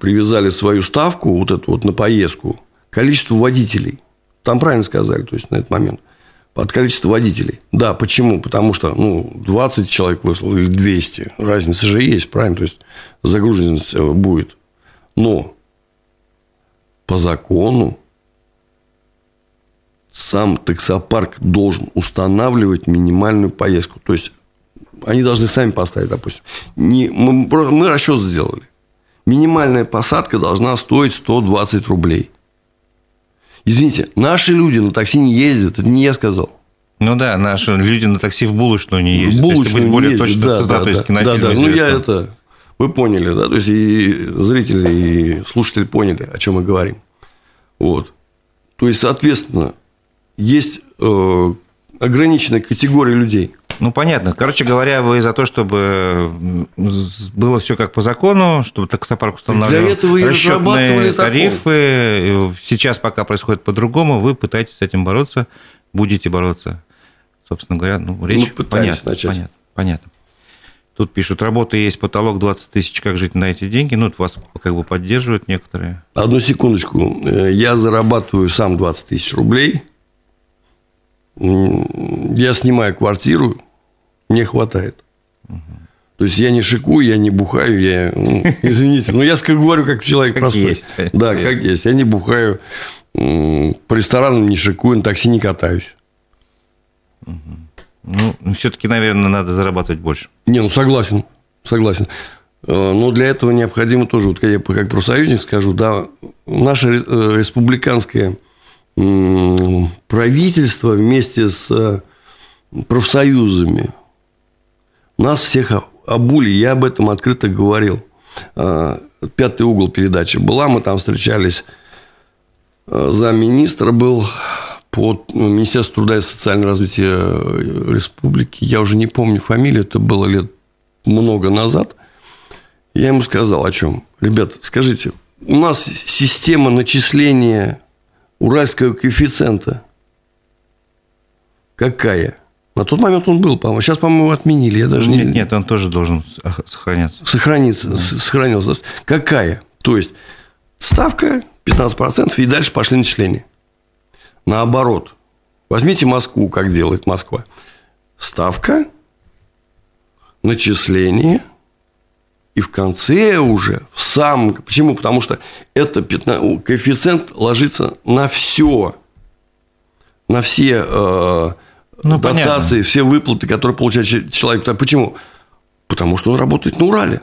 привязали свою ставку, вот эту вот на поездку, к количеству водителей. Там правильно сказали, то есть на этот момент. Под количество водителей. Да, почему? Потому что ну, 20 человек выслал или 200. Разница же есть, правильно? То есть загруженность э, будет. Но по закону сам таксопарк должен устанавливать минимальную поездку. То есть они должны сами поставить, допустим. Не, мы, мы расчет сделали минимальная посадка должна стоить 120 рублей. Извините, наши люди на такси не ездят, это не я сказал. Ну да, наши люди на такси в булочную не ездят. В булочную быть более ездят, точно, да, да, да, да, да, ну я это, вы поняли, да, то есть и зрители, и слушатели поняли, о чем мы говорим. Вот. То есть, соответственно, есть э, ограниченная категория людей. Ну, понятно. Короче говоря, вы за то, чтобы было все как по закону, чтобы таксопарк устанавливал Для этого и расчетные тарифы. Сейчас пока происходит по-другому, вы пытаетесь с этим бороться, будете бороться. Собственно говоря, ну, речь ну, понятно, понятно, понятно. Тут пишут, работа есть, потолок 20 тысяч, как жить на эти деньги? Ну, вас как бы поддерживают некоторые. Одну секундочку. Э, я зарабатываю сам 20 тысяч рублей. Я снимаю квартиру, мне хватает. То есть я не шикую, я не бухаю, я, ну, *laughs* извините, но я говорю как человек как простой. Есть. Да, как есть. Я не бухаю, по ресторанам не шикую, на такси не катаюсь. Ну, все-таки, наверное, надо зарабатывать больше. Не, ну согласен, согласен. Э, но для этого необходимо тоже, вот я как профсоюзник скажу, да, наше э, республиканское правительство вместе с э, профсоюзами нас всех обули, я об этом открыто говорил. А, пятый угол передачи была, мы там встречались. А, замминистра был по ну, Министерству труда и социального развития э, республики. Я уже не помню фамилию, это было лет много назад. Я ему сказал о чем. Ребят, скажите, у нас система начисления уральского коэффициента какая? На тот момент он был, по-моему. Сейчас, по-моему, отменили. Я даже нет, не... нет, он тоже должен сохраняться. Сохраниться, да. сохранился. Какая? То есть, ставка 15%, и дальше пошли начисления. Наоборот. Возьмите Москву, как делает Москва. Ставка, начисление, и в конце уже, в самом... Почему? Потому что это 15, коэффициент ложится на все. На все э, ну, дотации, понятно. все выплаты, которые получает человек. Почему? Потому что он работает на Урале.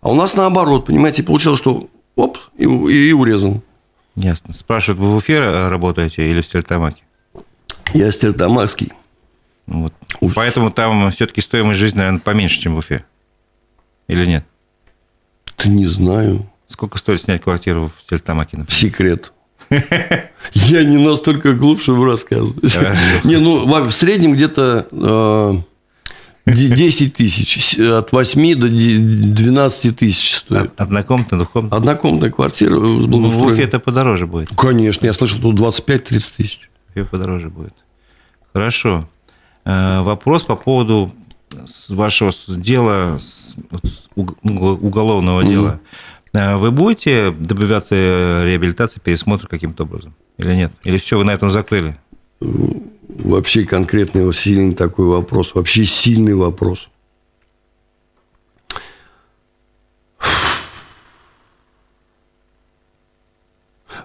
А у нас наоборот, понимаете, получилось, что оп, и, и, и урезан. Ясно. Спрашивают, вы в Уфе работаете или в Стерлитамаке? Я стерлитамакский. Вот. Поэтому там все-таки стоимость жизни, наверное, поменьше, чем в Уфе. Или нет? Да не знаю. Сколько стоит снять квартиру в Стерлитамаке, например? Секрет. Я не настолько глуп, чтобы рассказывать. Не, ну, в среднем где-то 10 э, тысяч. От 8 до 12 тысяч стоит. Однокомнатная, двухкомнатная? Однокомнатная квартира Ну, в Уфе это подороже будет. Конечно, я слышал, тут 25-30 тысяч. В Уфе подороже будет. Хорошо. Э, вопрос по поводу вашего дела, уголовного дела. А вы будете добиваться реабилитации, пересмотра каким-то образом? Или нет? Или все, вы на этом закрыли? Вообще конкретный, сильный такой вопрос. Вообще сильный вопрос.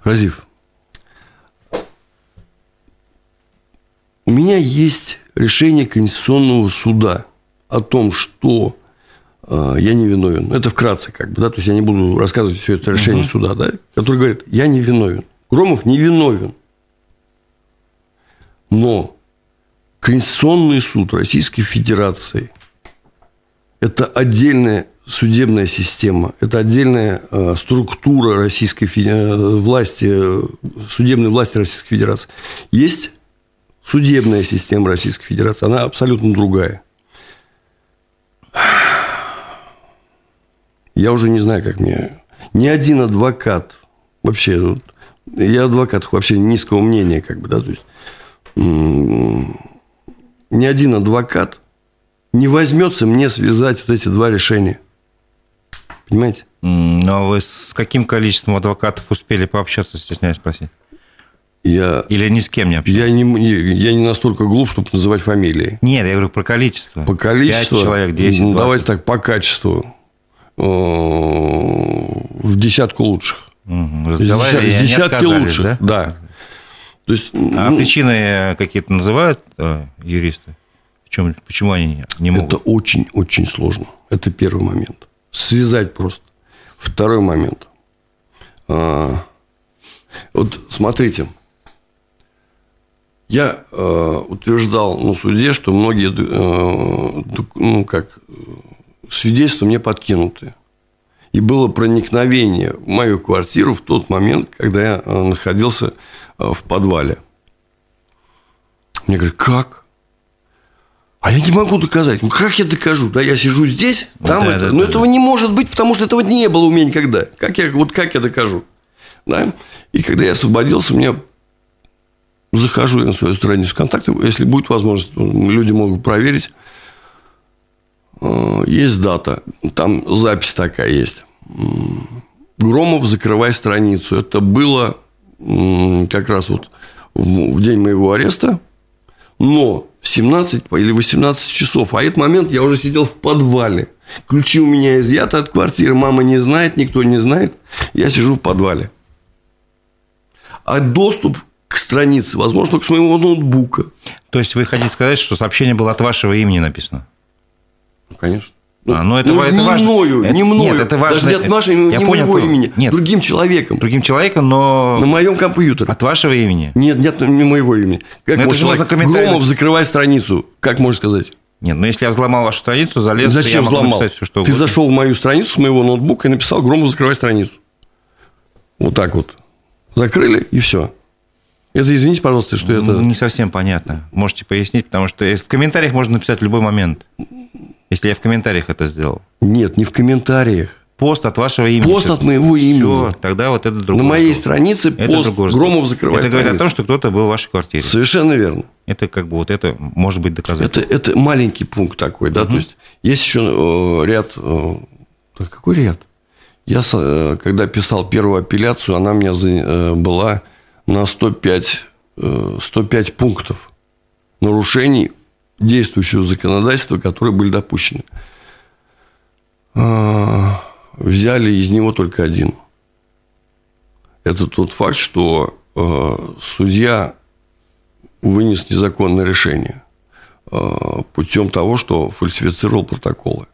Разив, у меня есть решение Конституционного суда о том, что я не виновен. Это вкратце, как бы, да, то есть я не буду рассказывать все это решение угу. суда, да, который говорит, я не виновен. Громов не виновен. Но Конституционный суд Российской Федерации – это отдельная судебная система, это отдельная э, структура российской власти, судебной власти Российской Федерации. Есть судебная система Российской Федерации, она абсолютно другая. Я уже не знаю, как мне... Ни один адвокат, вообще, я адвокат вообще низкого мнения, как бы, да, то есть ни один адвокат не возьмется мне связать вот эти два решения. Понимаете? Ну, а вы с каким количеством адвокатов успели пообщаться, стесняюсь спросить? Я, Или ни с кем не общался? Я не, я не настолько глуп, чтобы называть фамилии. Нет, я говорю про количество. По количеству? 5 человек, 10, 20. Ну, давайте так, по качеству. В десятку лучших. Угу. С, десятки лучших, да? Да. То есть, а ну, причины какие-то называют э, юристы? В чем, почему они не могут? Это очень-очень сложно. Это первый момент. Связать просто. Второй момент. А, вот смотрите. Я э, утверждал на суде, что многие э, ну, как, свидетельства мне подкинуты. И было проникновение в мою квартиру в тот момент, когда я э, находился Э, в подвале. Мне говорят, как? А я не могу доказать. Ну, как я докажу? Да, я сижу здесь, там да, это. Да, Но да, этого да. не может быть, потому что этого не было у меня никогда. Как я, вот как я докажу? Да? И когда я освободился, мне захожу я на свою страницу ВКонтакте, если будет возможность, люди могут проверить. Э, есть дата, там запись такая есть. Громов, закрывай страницу. Это было как раз вот в день моего ареста, но в 17 или 18 часов, а этот момент я уже сидел в подвале. Ключи у меня изъяты от квартиры, мама не знает, никто не знает. Я сижу в подвале. А доступ к странице возможно только с моего ноутбука. То есть вы хотите сказать, что сообщение было от вашего имени написано? Ну, конечно. А, ну, это, ну, это не важно. мною, это, не мною. Нет, это важно. Даже не от нашего, я не понял, моего имени. Нет. Другим человеком. Другим человеком, но... На моем компьютере. От вашего имени? Нет, нет, не моего имени. Как но можно сказать, Громов, закрывай страницу. Как можно сказать? Нет, ну если я взломал вашу страницу, залез, Зачем я взломал? Все, что Ты зашел в мою страницу с моего ноутбука и написал Громов, закрывай страницу. Вот так вот. Закрыли, и все. Это, извините, пожалуйста, что это... Не совсем понятно. Можете пояснить, потому что в комментариях можно написать в любой момент. Если я в комментариях это сделал. Нет, не в комментариях. Пост от вашего имени. Пост от моего имени. Все, тогда вот это другое. На моей странице это пост Громов закрывает Это говорит о том, что кто-то был в вашей квартире. Совершенно верно. Это как бы вот это может быть доказательство. Это, это маленький пункт такой, да, угу. то есть есть еще э, ряд... Э, какой ряд? Я, э, когда писал первую апелляцию, она у меня была на 105, 105 пунктов нарушений действующего законодательства, которые были допущены. А, взяли из него только один. Это тот факт, что а, судья вынес незаконное решение а, путем того, что фальсифицировал протоколы.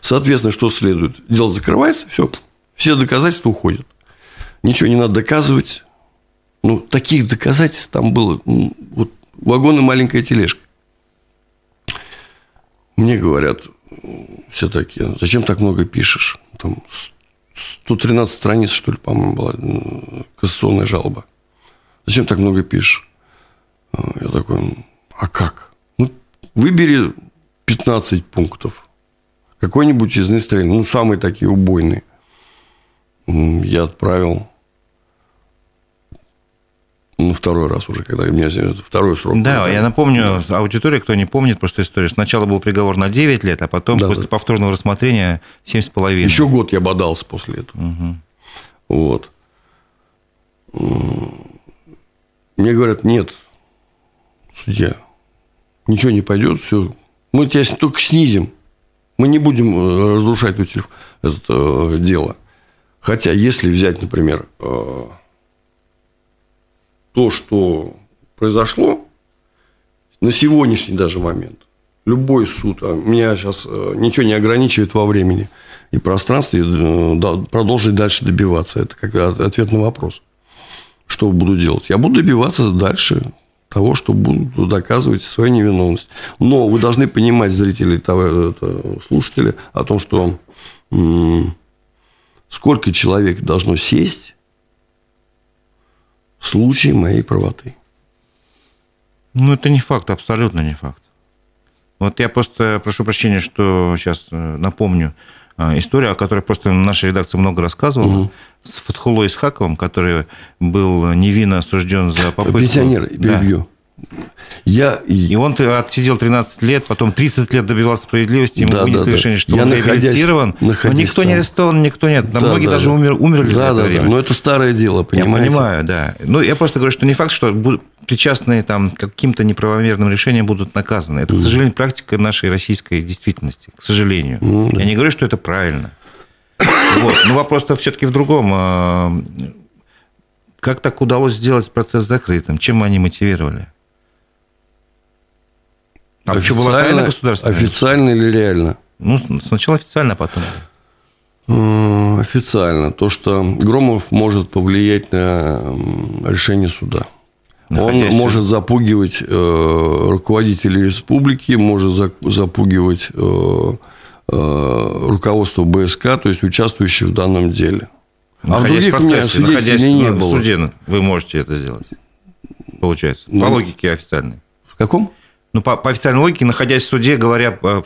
Соответственно, что следует? Дело закрывается, все, все доказательства уходят. Ничего не надо доказывать. Ну, таких доказательств там было вагон и маленькая тележка. Мне говорят, все такие, зачем так много пишешь? Там 113 страниц, что ли, по-моему, была кассационная жалоба. Зачем так много пишешь? А, я такой, а как? Ну, выбери 15 пунктов. Какой-нибудь из них ну, самые такие убойные. Я отправил ну, второй раз уже, когда меня второй срок. Да, был, я напомню, да. аудитория, кто не помнит просто историю, сначала был приговор на 9 лет, а потом да, после да. повторного рассмотрения 7,5. Еще год я бодался после этого. Угу. Вот. Мне говорят, нет, судья, ничего не пойдет, все. Мы тебя только снизим. Мы не будем э, разрушать это, это э, дело. Хотя, если взять, например, э, то, что произошло на сегодняшний даже момент, любой суд, а меня сейчас э, ничего не ограничивает во времени и пространстве, э, продолжить дальше добиваться. Это как ответ на вопрос. Что буду делать? Я буду добиваться дальше того, что будут доказывать свою невиновность. Но вы должны понимать, зрители, слушатели, о том, что сколько человек должно сесть в случае моей правоты. Ну, это не факт, абсолютно не факт. Вот я просто прошу прощения, что сейчас э, напомню э, историю, о которой просто наша редакция много рассказывала, угу. с Фатхулой Исхаковым, который был невинно осужден за попытку... Пенсионер, перебью. Да я... И он отсидел 13 лет, потом 30 лет добивался справедливости, ему да, вынесли да, решение, что я он находясь, реабилитирован. Находясь но никто там. не арестован, никто нет. Да, многие да, даже да. Умер, умерли да, за это да, время. Да. Но это старое дело, понимаете? Я понимаю, да. Ну, я просто говорю, что не факт, что причастные там, к каким-то неправомерным решениям будут наказаны. Это, к сожалению, практика нашей российской действительности, к сожалению. Mm, да. Я не говорю, что это правильно. *coughs* Вот. Но вопрос-то все-таки в другом. А, как так удалось сделать процесс закрытым? Чем они мотивировали? А что, была тайна государственная? Официально или реально? Ну, сначала официально, а потом. Официально. То, что Громов может повлиять на решение суда. Находясь... Он может запугивать э, руководителей республики, может запугивать э, э, руководство БСК, то есть участвующих в данном деле. Находясь а в других процессе, у меня свидетелей не было. В суде вы можете это сделать, получается, ну, по логике официальной. В каком? Ну, по, по официальной логике, находясь в суде, говоря, э,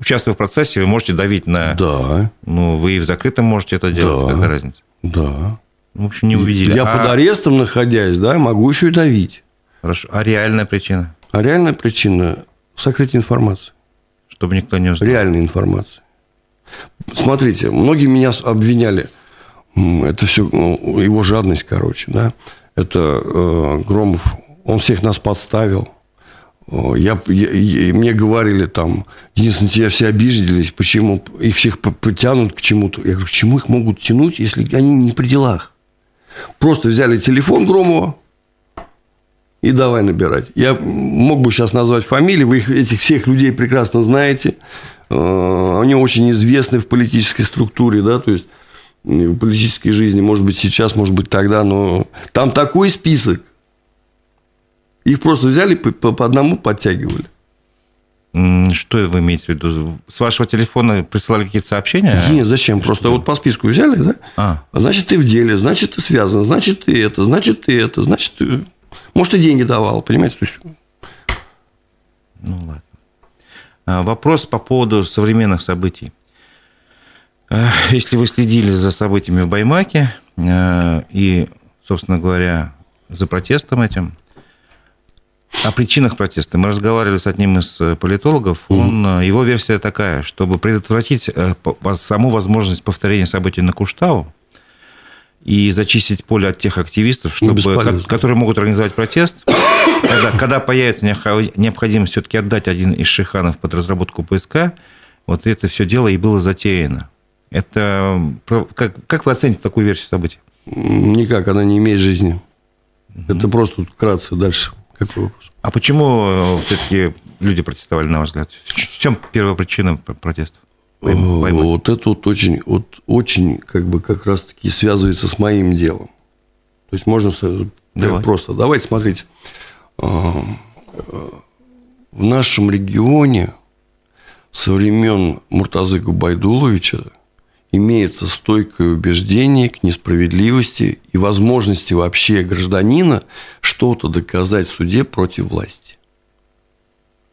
участвуя в процессе, вы можете давить на... Да. Ну, вы и в закрытом можете это делать. Да. Какая разница? Да. В общем, не увидели. Я а... под арестом находясь, да, могу еще и давить. Хорошо. А реальная причина? А реальная причина – сокрытие информации. Чтобы никто не узнал. Реальной информации. Смотрите, многие меня обвиняли. Это все ну, его жадность, короче, да. Это э, Громов, он всех нас подставил. Я, я, мне говорили там, Денис, на тебя все обиделись, почему их всех потянут к чему-то. Я говорю, к чему их могут тянуть, если они не при делах? Просто взяли телефон Громова и давай набирать. Я мог бы сейчас назвать фамилии, вы их, этих всех людей прекрасно знаете. Э, они очень известны в политической структуре, да, то есть в политической жизни, может быть, сейчас, может быть, тогда, но там такой список, их просто взяли, по, по одному подтягивали. Что вы имеете в виду? С вашего телефона присылали какие-то сообщения? Нет, зачем? Что? Просто вот по списку взяли, да? А. Значит, ты в деле, значит, ты связан, значит, ты это, значит, ты это, значит, ты... Может, и деньги давал, понимаете? То есть... Ну, ладно. А, вопрос по поводу современных событий. А, если вы следили за событиями в Баймаке а, и, собственно говоря, за протестом этим, о причинах протеста. Мы разговаривали с одним из э, политологов. Он, mm Его версия такая, чтобы предотвратить э, саму возможность повторения событий на Куштау и зачистить поле от тех активистов, чтобы, которые могут организовать протест, *coughs* когда, когда появится необходимость все-таки отдать один из шиханов под разработку ПСК, вот это все дело и было затеяно. Это как, как вы оцените такую версию событий? Никак, она не имеет жизни. Это просто вкратце дальше. Какой вопрос? А почему э, все-таки люди протестовали, на ваш взгляд? В чем первая причина протестов? Вот это вот очень, вот очень как бы как раз-таки связывается с моим делом. То есть можно Давай. просто. Давайте смотрите. А, э, в нашем регионе со времен Муртазы Губайдуловича имеется стойкое убеждение к несправедливости и возможности вообще гражданина что-то доказать в суде против власти.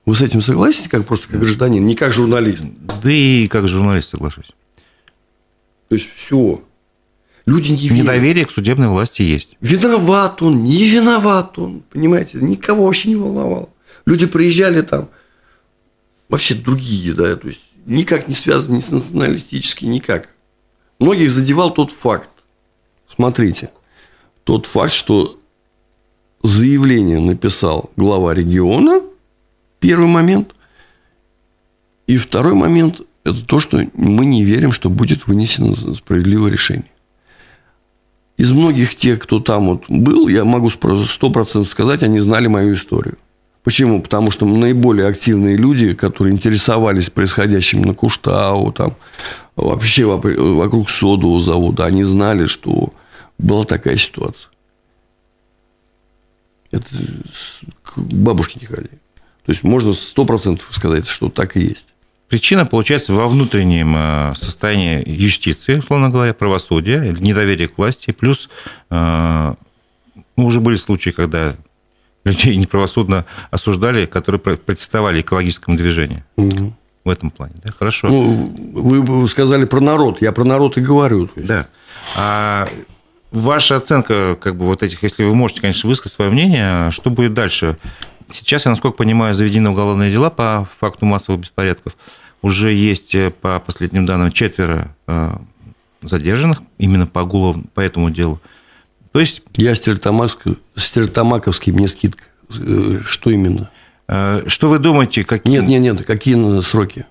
Вы с этим согласитесь, как просто как гражданин, не как журналист? Да и как журналист соглашусь. То есть все. Люди не верят. Недоверие к судебной власти есть. Виноват он, не виноват он, понимаете, никого вообще не волновал. Люди приезжали там, вообще другие, да, то есть никак не связан ни с националистически, никак. Многих задевал тот факт. Смотрите, тот факт, что заявление написал глава региона, первый момент. И второй момент – это то, что мы не верим, что будет вынесено справедливое решение. Из многих тех, кто там вот был, я могу сто процентов сказать, они знали мою историю. Почему? Потому что наиболее активные люди, которые интересовались происходящим на Куштау, там, вообще вокруг содового завода, они знали, что была такая ситуация. Это к бабушке не ходи. То есть можно сто процентов сказать, что так и есть. Причина получается во внутреннем э, состоянии юстиции, условно говоря, правосудия, недоверие к власти, плюс э, ну, уже были случаи, когда людей неправосудно осуждали, которые протестовали экологическому движению. Угу. В этом плане, да? Хорошо. Ну, вы сказали про народ, я про народ и говорю. Да. А ваша оценка, как бы вот этих, если вы можете, конечно, высказать свое мнение, что будет дальше? Сейчас, я насколько понимаю, заведены уголовные дела по факту массовых беспорядков. Уже есть, э, по последним данным, четверо э, задержанных именно по, уголов... по этому делу. То есть... Я Стерлитамаковский, мне скидка. Э, что именно? Что вы думаете? Какие... Нет, нет, нет. Какие сроки?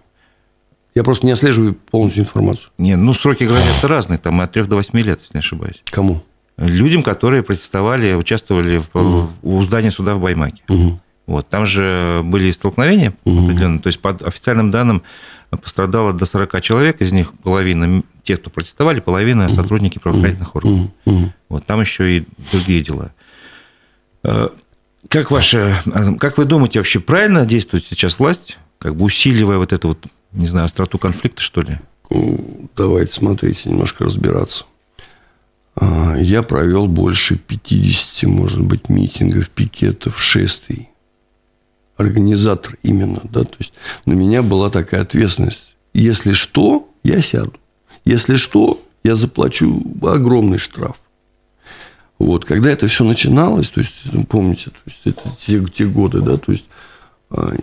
Я просто не отслеживаю полностью информацию. Нет, ну сроки, говорят, разные. Там от 3 до 8 лет, если не ошибаюсь. Кому? Людям, которые протестовали, участвовали в, угу. у здания суда в Баймаке. Угу. Вот, там же были столкновения угу. определенные. То есть, по официальным данным, пострадало до 40 человек, из них половина тех, кто протестовали, половина сотрудники правоохранительных органов. Вот, там еще и другие дела. Э, как, ваше, как вы думаете, вообще правильно действует сейчас власть, как бы усиливая вот эту вот, не знаю, остроту конфликта, что ли? Давайте, смотрите, немножко разбираться. А, я провел больше 50, может быть, митингов, пикетов, шествий организатор именно, да, то есть на меня была такая ответственность. Если что, я сяду. Если что, я заплачу огромный штраф. Вот, когда это все начиналось, то есть, ну, помните, то есть, это те, те годы, да, то есть, а,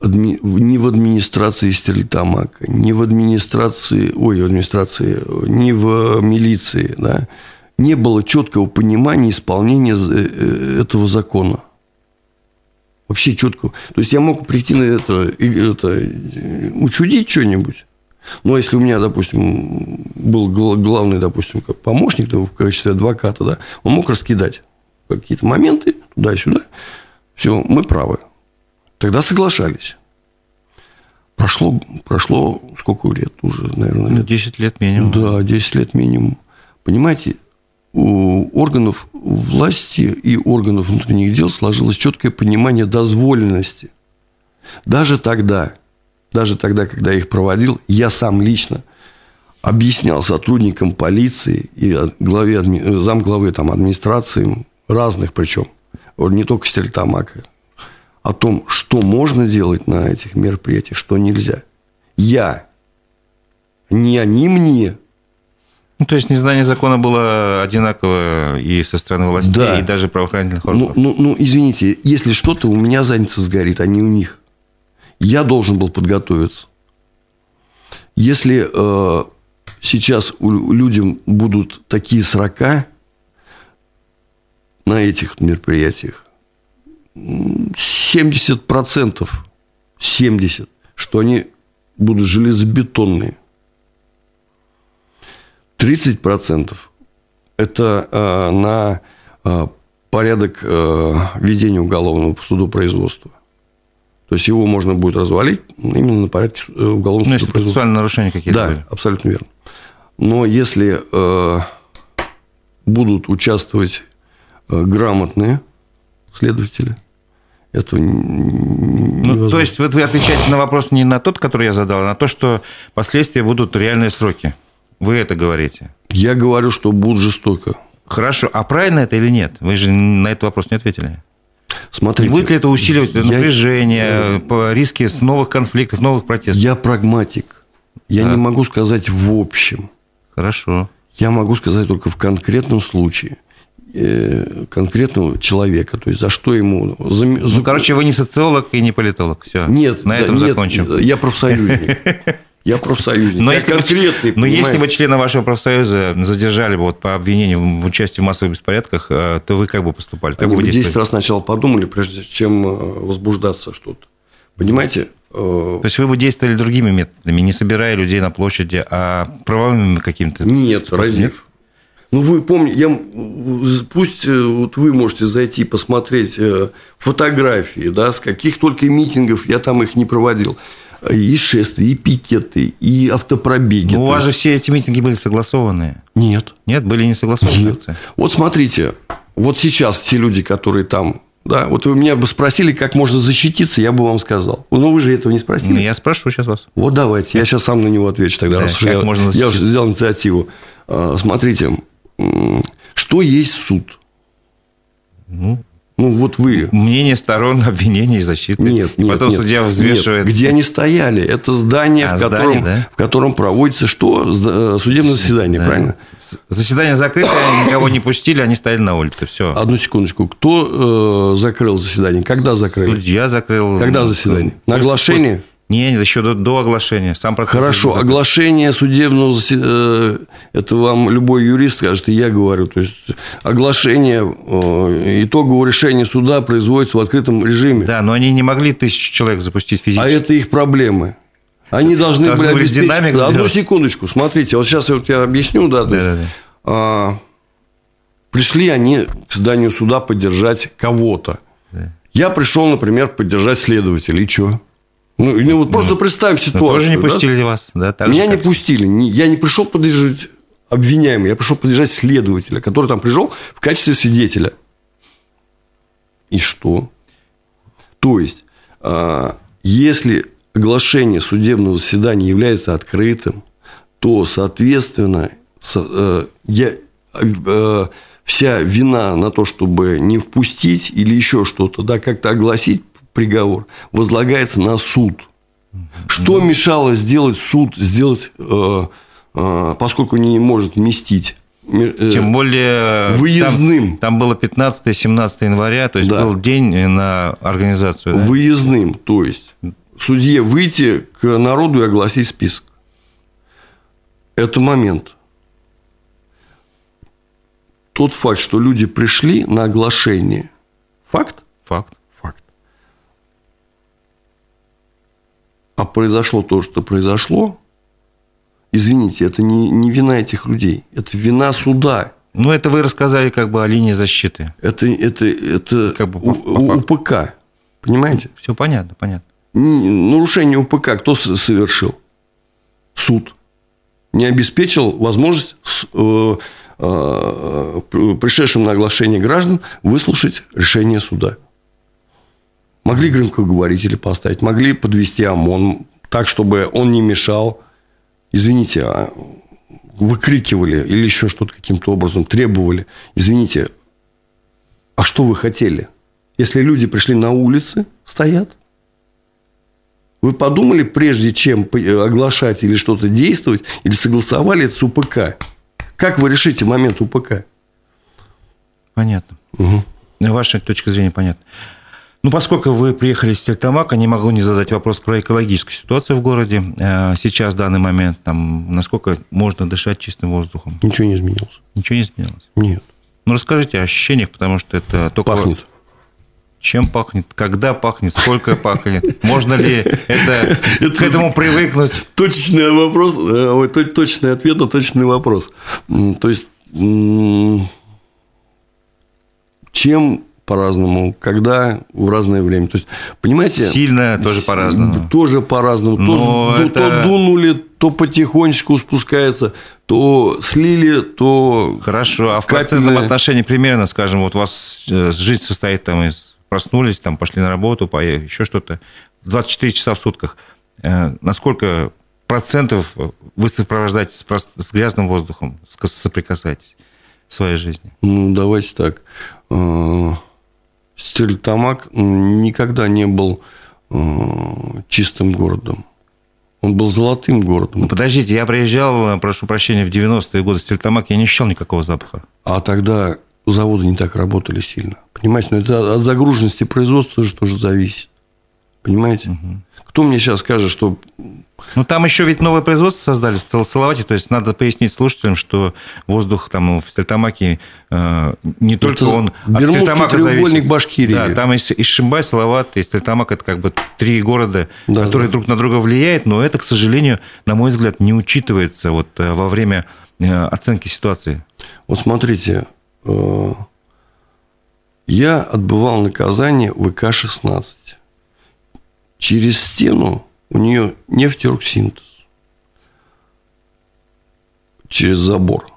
адми, ни в администрации Стерлитамака, ни в администрации, ой, в администрации, ни в милиции, да, не было четкого понимания исполнения э, э, этого закона вообще четко. То есть я мог прийти на это, это учудить что-нибудь. Но если у меня, допустим, был главный, допустим, как помощник да, в качестве адвоката, да, он мог раскидать какие-то моменты туда-сюда. Все, мы правы. Тогда соглашались. Прошло, прошло сколько лет уже, наверное? 10 лет минимум. Да, 10 лет минимум. Понимаете, у органов власти и органов внутренних дел сложилось четкое понимание дозволенности. Даже тогда, даже тогда, когда я их проводил, я сам лично объяснял сотрудникам полиции и главе, замглавы там, администрации, разных причем, не только Стерлитамака, о том, что можно делать на этих мероприятиях, что нельзя. Я, не они мне, ну, то есть незнание закона было одинаково и со стороны властей, да. и даже правоохранительных ну, органов. Ну, ну, ну, извините, если что-то у меня задница сгорит, а не у них. Я должен был подготовиться. Если э, сейчас у людям будут такие срока на этих мероприятиях, 70%, 70%, что они будут железобетонные. 30% это э, на э, порядок э, ведения уголовного судопроизводства. То есть его можно будет развалить именно на порядке уголовного ну, судопроизводства. процессуальные нарушения какие-то Да, были. абсолютно верно. Но если э, будут участвовать э, грамотные следователи, это ну, То есть вот вы отвечаете на вопрос не на тот, который я задал, а на то, что последствия будут реальные сроки. Вы это говорите. Я говорю, что будут жестоко. Хорошо. А правильно это или нет? Вы же на этот вопрос не ответили. Смотрите. Не будет ли это усиливать я, напряжение, я, риски новых конфликтов, новых протестов? Я прагматик. Я так. не могу сказать в общем. Хорошо. Я могу сказать только в конкретном случае э, конкретного человека, то есть за что ему... За, ну, короче, вы не социолог и не политолог, все. Нет, на этом нет, закончим. Я профсоюзник. *laughs* Я профсоюзник. Но, я если, конкретный, бы, но если бы члены вашего профсоюза задержали бы вот по обвинению в участии в массовых беспорядках, э, то вы как бы поступали? Как Они бы 10 раз сначала подумали, прежде чем э, возбуждаться что-то. Понимаете? Э, то есть вы бы действовали другими методами, не собирая людей на площади, а правовыми какими-то? Нет, разве? Ну, вы помните, я, пусть вот вы можете зайти посмотреть фотографии, да, с каких только митингов я там их не проводил и шествия, и пикеты, и автопробеги. Но у вас же все эти митинги были согласованные. Нет. Нет, были не согласованные Нет. Вот смотрите, вот сейчас те люди, которые там да, вот вы меня бы спросили, как можно защититься, я бы вам сказал. Ну, вы же этого не спросили. Ну, я спрошу сейчас вас. Вот давайте, я сейчас сам на него отвечу тогда, да, раз уж я, можно я уже взял инициативу. А, смотрите, что есть суд? Ну, ну, вот вы. Мнение сторон, *laughs* обвинения и защиты. Нет, нет. Потом нет, судья взвешивает. Нет, где они стояли? Это здание, а, в, котором, здание да? в котором проводится что? Э, судебное заседание, да. правильно? Заседание закрытое, никого не пустили, они стояли на улице. Все. Одну секундочку. Кто э, закрыл заседание? Когда закрыли? Судья закрыл. Когда заседание? На оглашение? Не, еще до, до оглашения. Сам процесс Хорошо, оглашение судебного э, это вам любой юрист скажет, и я говорю. То есть оглашение э, итогового решения суда производится в открытом режиме. Да, но они не могли тысячу человек запустить физически. А это их проблемы. Они должны, должны были обеспечить... Динамик да, одну секундочку, смотрите, вот сейчас вот я объясню, да, да, да, да. А, пришли они к зданию суда поддержать кого-то. Да. Я пришел, например, поддержать следователя, и что? Ну, ну вот просто ну, представим ситуацию. Тоже не пустили да? вас, да? Так Меня не пустили. Я не пришел поддержать обвиняемого, я пришел поддержать следователя, который там пришел в качестве свидетеля. И что? То есть, а, если оглашение судебного заседания является открытым, то, соответственно, э, я, э, вся вина на то, чтобы не впустить или еще что-то, да, как-то огласить приговор возлагается на суд. Что мешало сделать суд, сделать, э, э, поскольку не может вместить э, тем более выездным. Там, там было 15-17 января, то есть да. был день на организацию. Да? Выездным, то есть судье выйти к народу и огласить список. Это момент. Тот факт, что люди пришли на оглашение. Факт? Факт. А произошло то, что произошло, извините, это не, не вина этих людей, это вина суда. Ну, это вы рассказали как бы о линии защиты. Это, это, это как бы по, по УПК, понимаете? Все понятно, понятно. Нарушение УПК кто совершил? Суд. Не обеспечил возможность э, э, пришедшим на оглашение граждан выслушать решение суда. Могли громкоговорители поставить, могли подвести ОМОН так, чтобы он не мешал. Извините, а выкрикивали или еще что-то каким-то образом требовали. Извините, а что вы хотели? Если люди пришли на улицы, стоят. Вы подумали, прежде чем оглашать или что-то действовать, или согласовали это с УПК? Как вы решите момент УПК? Понятно. Угу. Ваша точка зрения понятна. Ну, поскольку вы приехали из Тельтамака, не могу не задать вопрос про экологическую ситуацию в городе. Э, сейчас, в данный момент, там, насколько можно дышать чистым воздухом? Ничего не изменилось. Ничего не изменилось? Нет. Ну, расскажите о ощущениях, потому что это только... Пахнет. Чем пахнет? Когда пахнет? Сколько пахнет? *laughs* Можно ли это, к этому привыкнуть? Точный вопрос, э, ой, точный ответ на точный вопрос. То есть, чем по-разному, когда в разное время. То есть, понимаете... Сильно тоже по-разному. Тоже по-разному. То, это... то дунули, то потихонечку спускается, то слили, то... Хорошо, а в капельное... процентном отношении примерно, скажем, вот у вас э, жизнь состоит там из... Проснулись, там пошли на работу, поехали, еще что-то. 24 часа в сутках. Э, насколько процентов вы сопровождаете с грязным воздухом, соприкасаетесь в своей жизни? Ну, давайте так э, Стерлитамак никогда не был э, чистым городом. Он был золотым городом. Ну, подождите, я приезжал, прошу прощения, в 90-е годы в Стерлитамак, я не ощущал никакого запаха. А тогда заводы не так работали сильно. Понимаете, но это от загруженности производства тоже, тоже зависит. Понимаете? Угу. Кто мне сейчас скажет, что ну, там еще ведь новое производство создали в Салавате, то есть надо пояснить слушателям, что воздух там в Стельтамаке э, не только это он от Стельтамака зависит. Башкирии. Да, там есть Ишимбай, Салават и Стельтамак, это как бы три города, да, которые да. друг на друга влияют, но это, к сожалению, на мой взгляд, не учитывается вот э, во время э, оценки ситуации. Вот смотрите, э, я отбывал наказание ВК-16. Через стену у нее нефтероксинтез через забор.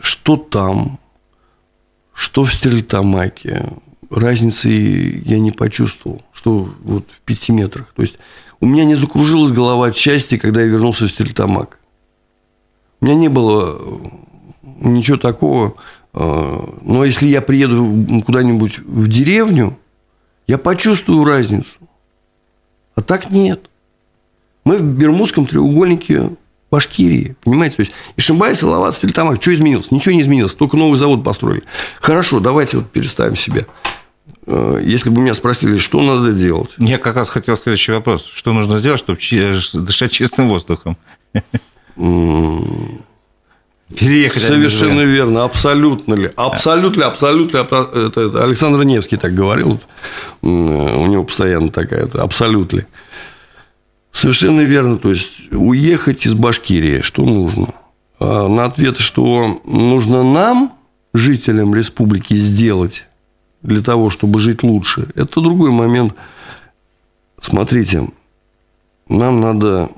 Что там? что в Стерлитамаке. Разницы я не почувствовал, что вот в пяти метрах. То есть у меня не закружилась голова от счастья, когда я вернулся в Стерлитамак. У меня не было ничего такого. Э, но если я приеду куда-нибудь в деревню, я почувствую разницу. А так нет. Мы в Бермудском треугольнике Башкирии, понимаете? То есть Ишимбай, Салават, Стельтамак, что изменилось? Ничего не изменилось, только новый завод построили. Хорошо, давайте вот переставим себя. Э, если бы меня спросили, что надо делать? Я как раз хотел следующий вопрос. Что нужно сделать, чтобы дышать чистым воздухом? Переехать. Совершенно верно, абсолютно ли. Абсолютно ли, абсолютно ли. Это, это Александр Невский так говорил. У него постоянно такая, абсолютно ли. Совершенно верно. То есть, уехать из Башкирии, что нужно? А на ответ, что нужно нам, жителям республики, сделать для того, чтобы жить лучше, это другой момент. Смотрите, нам надо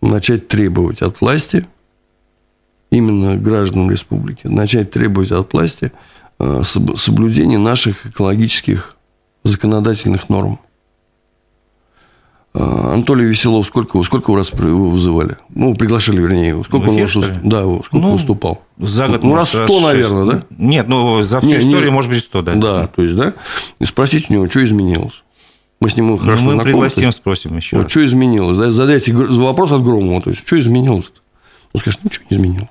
начать требовать от власти – именно гражданам республики, начать требовать от власти э, соблюдения наших экологических законодательных норм. Э, Анатолий Веселов, сколько, сколько раз его вызывали? Ну, приглашали, вернее. Сколько эфир, он выступ... Да, сколько ну, выступал? За год, ну, раз сто, наверное, да? Нет, ну, за всю не, историю, не... может быть, сто, да. Да, то есть, да. И спросить у него, что изменилось. Мы с ним ну, хорошо ну, мы знакомы. пригласим, спросим еще вот, раз. Что изменилось? Задайте вопрос от Громова. То есть, что изменилось? -то? Он скажет, ничего не изменилось.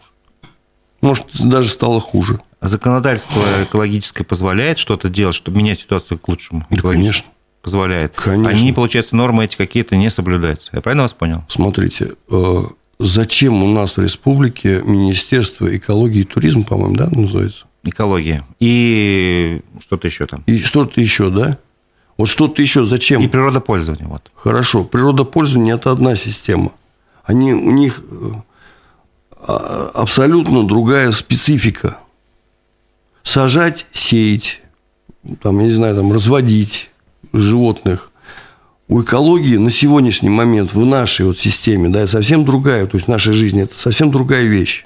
Может, даже стало хуже. А законодательство экологическое позволяет что-то делать, чтобы менять ситуацию к лучшему? Да, конечно. Позволяет. Конечно. Они, получается, нормы эти какие-то не соблюдаются. Я правильно вас понял? Смотрите, э, зачем у нас в республике Министерство экологии и туризма, по-моему, да, называется? Экология. И что-то еще там. И что-то еще, да? Вот что-то еще зачем? И природопользование. Вот. Хорошо. Природопользование – это одна система. Они, у них э, абсолютно другая специфика. Сажать, сеять, там, я не знаю, там, разводить животных. У экологии на сегодняшний момент в нашей вот системе, да, совсем другая, то есть в нашей жизни это совсем другая вещь.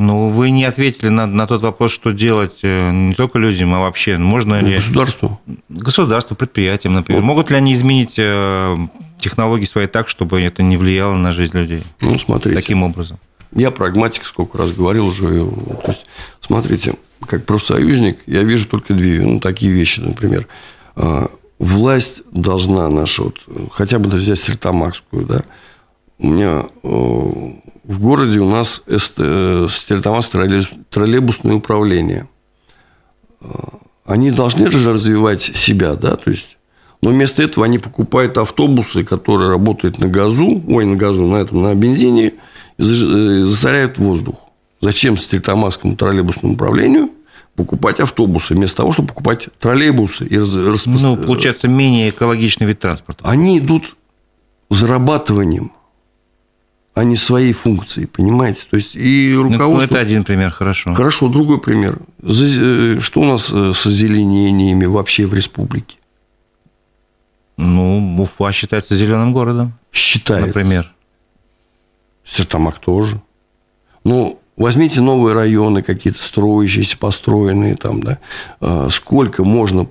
Ну, вы не ответили на, на тот вопрос, что делать э, не только людям, а вообще можно ну, ли... Государству. Государству, предприятиям, например. Вот. Могут ли они изменить э, технологии свои так, чтобы это не влияло на жизнь людей? Ну, смотрите. Таким образом. Я прагматик, сколько раз говорил уже. То есть, смотрите, как профсоюзник, я вижу только две, ну, такие вещи, например. А, власть должна наша, вот, хотя бы взять Сертамакскую, да, у меня в городе у нас Стерлитамас троллейбусное управление. Они должны же развивать себя, да, то есть но вместо этого они покупают автобусы, которые работают на газу, ой, на газу, на этом, на бензине, и э, засоряют воздух. Зачем Стерлитамакскому троллейбусному управлению покупать автобусы, вместо того, чтобы покупать троллейбусы? И распро... Ну, получается, менее экологичный вид транспорта. Они идут зарабатыванием а не своей функции, понимаете? То есть и ну, руководство... Ну, это один пример, хорошо. Хорошо, другой пример. Э, что у нас э, с озеленениями вообще в республике? Ну, Уфа считается зеленым городом. Считается. Например. Сертамак тоже. Ну, возьмите новые районы какие-то строящиеся, построенные там, да. А, сколько можно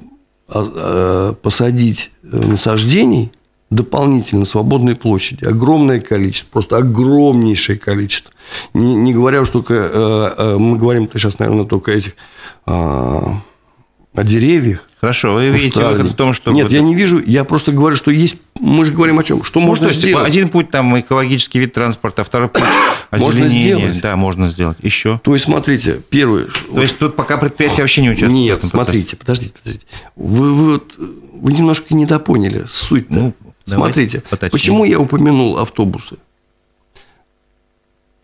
а, а, посадить насаждений дополнительно свободной площади. Огромное количество, просто огромнейшее количество. Не, не говоря уж только, э, э, мы говорим сейчас, наверное, только этих о деревьях. Хорошо, вы видите выход в том, что... Нет, я не вижу, я просто говорю, что есть... Мы же говорим о чем? Что ну, можно то есть, сделать? Один путь там экологический вид транспорта, второй путь *coughs* Можно сделать. Да, можно сделать. Еще. То есть, смотрите, первый... То вот... есть, тут пока предприятие вообще не участвует Нет, смотрите, подождите, подождите. Вы, вы, вот, вы немножко недопоняли суть-то. Ну, смотрите, почему я упомянул автобусы?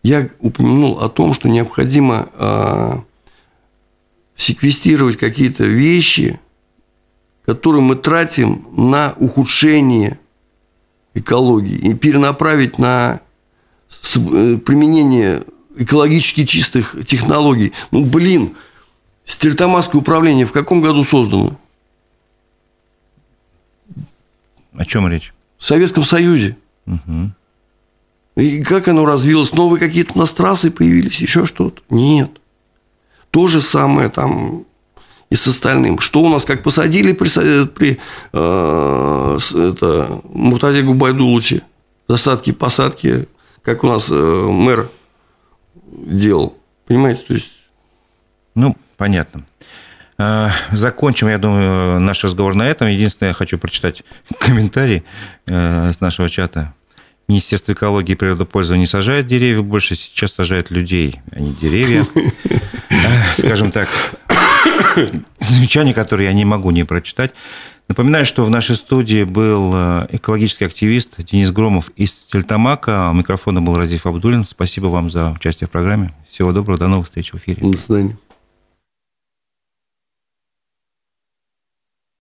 Я упомянул о том, что необходимо а, секвестировать какие-то вещи, которые мы тратим на ухудшение экологии и перенаправить на э, применение экологически чистых технологий. Ну, блин, Стерлитамакское управление в каком году создано? О чем речь? В Советском Союзе. Угу. И как оно развилось? Новые какие-то у нас трассы появились, еще что-то? Нет. То же самое там и с остальным. Что у нас, как посадили при, при э, это, Муртазе Губайдулыче, засадки, посадки, как у нас э, мэр делал. Понимаете, то есть... Ну, понятно. Э, закончим, я думаю, наш разговор на этом. Единственное, я хочу прочитать *laughs* комментарий э, с нашего чата. Министерство экологии и природопользования не сажает деревья больше, сейчас сажает людей, а не деревья. *laughs* Скажем так, *coughs* замечание, которое я не могу не прочитать. Напоминаю, что в нашей студии был э, экологический активист Денис Громов из Тельтамака. У микрофона был Разиф Абдулин. Спасибо вам за участие в программе. Всего доброго, до новых встреч в эфире. До свидания.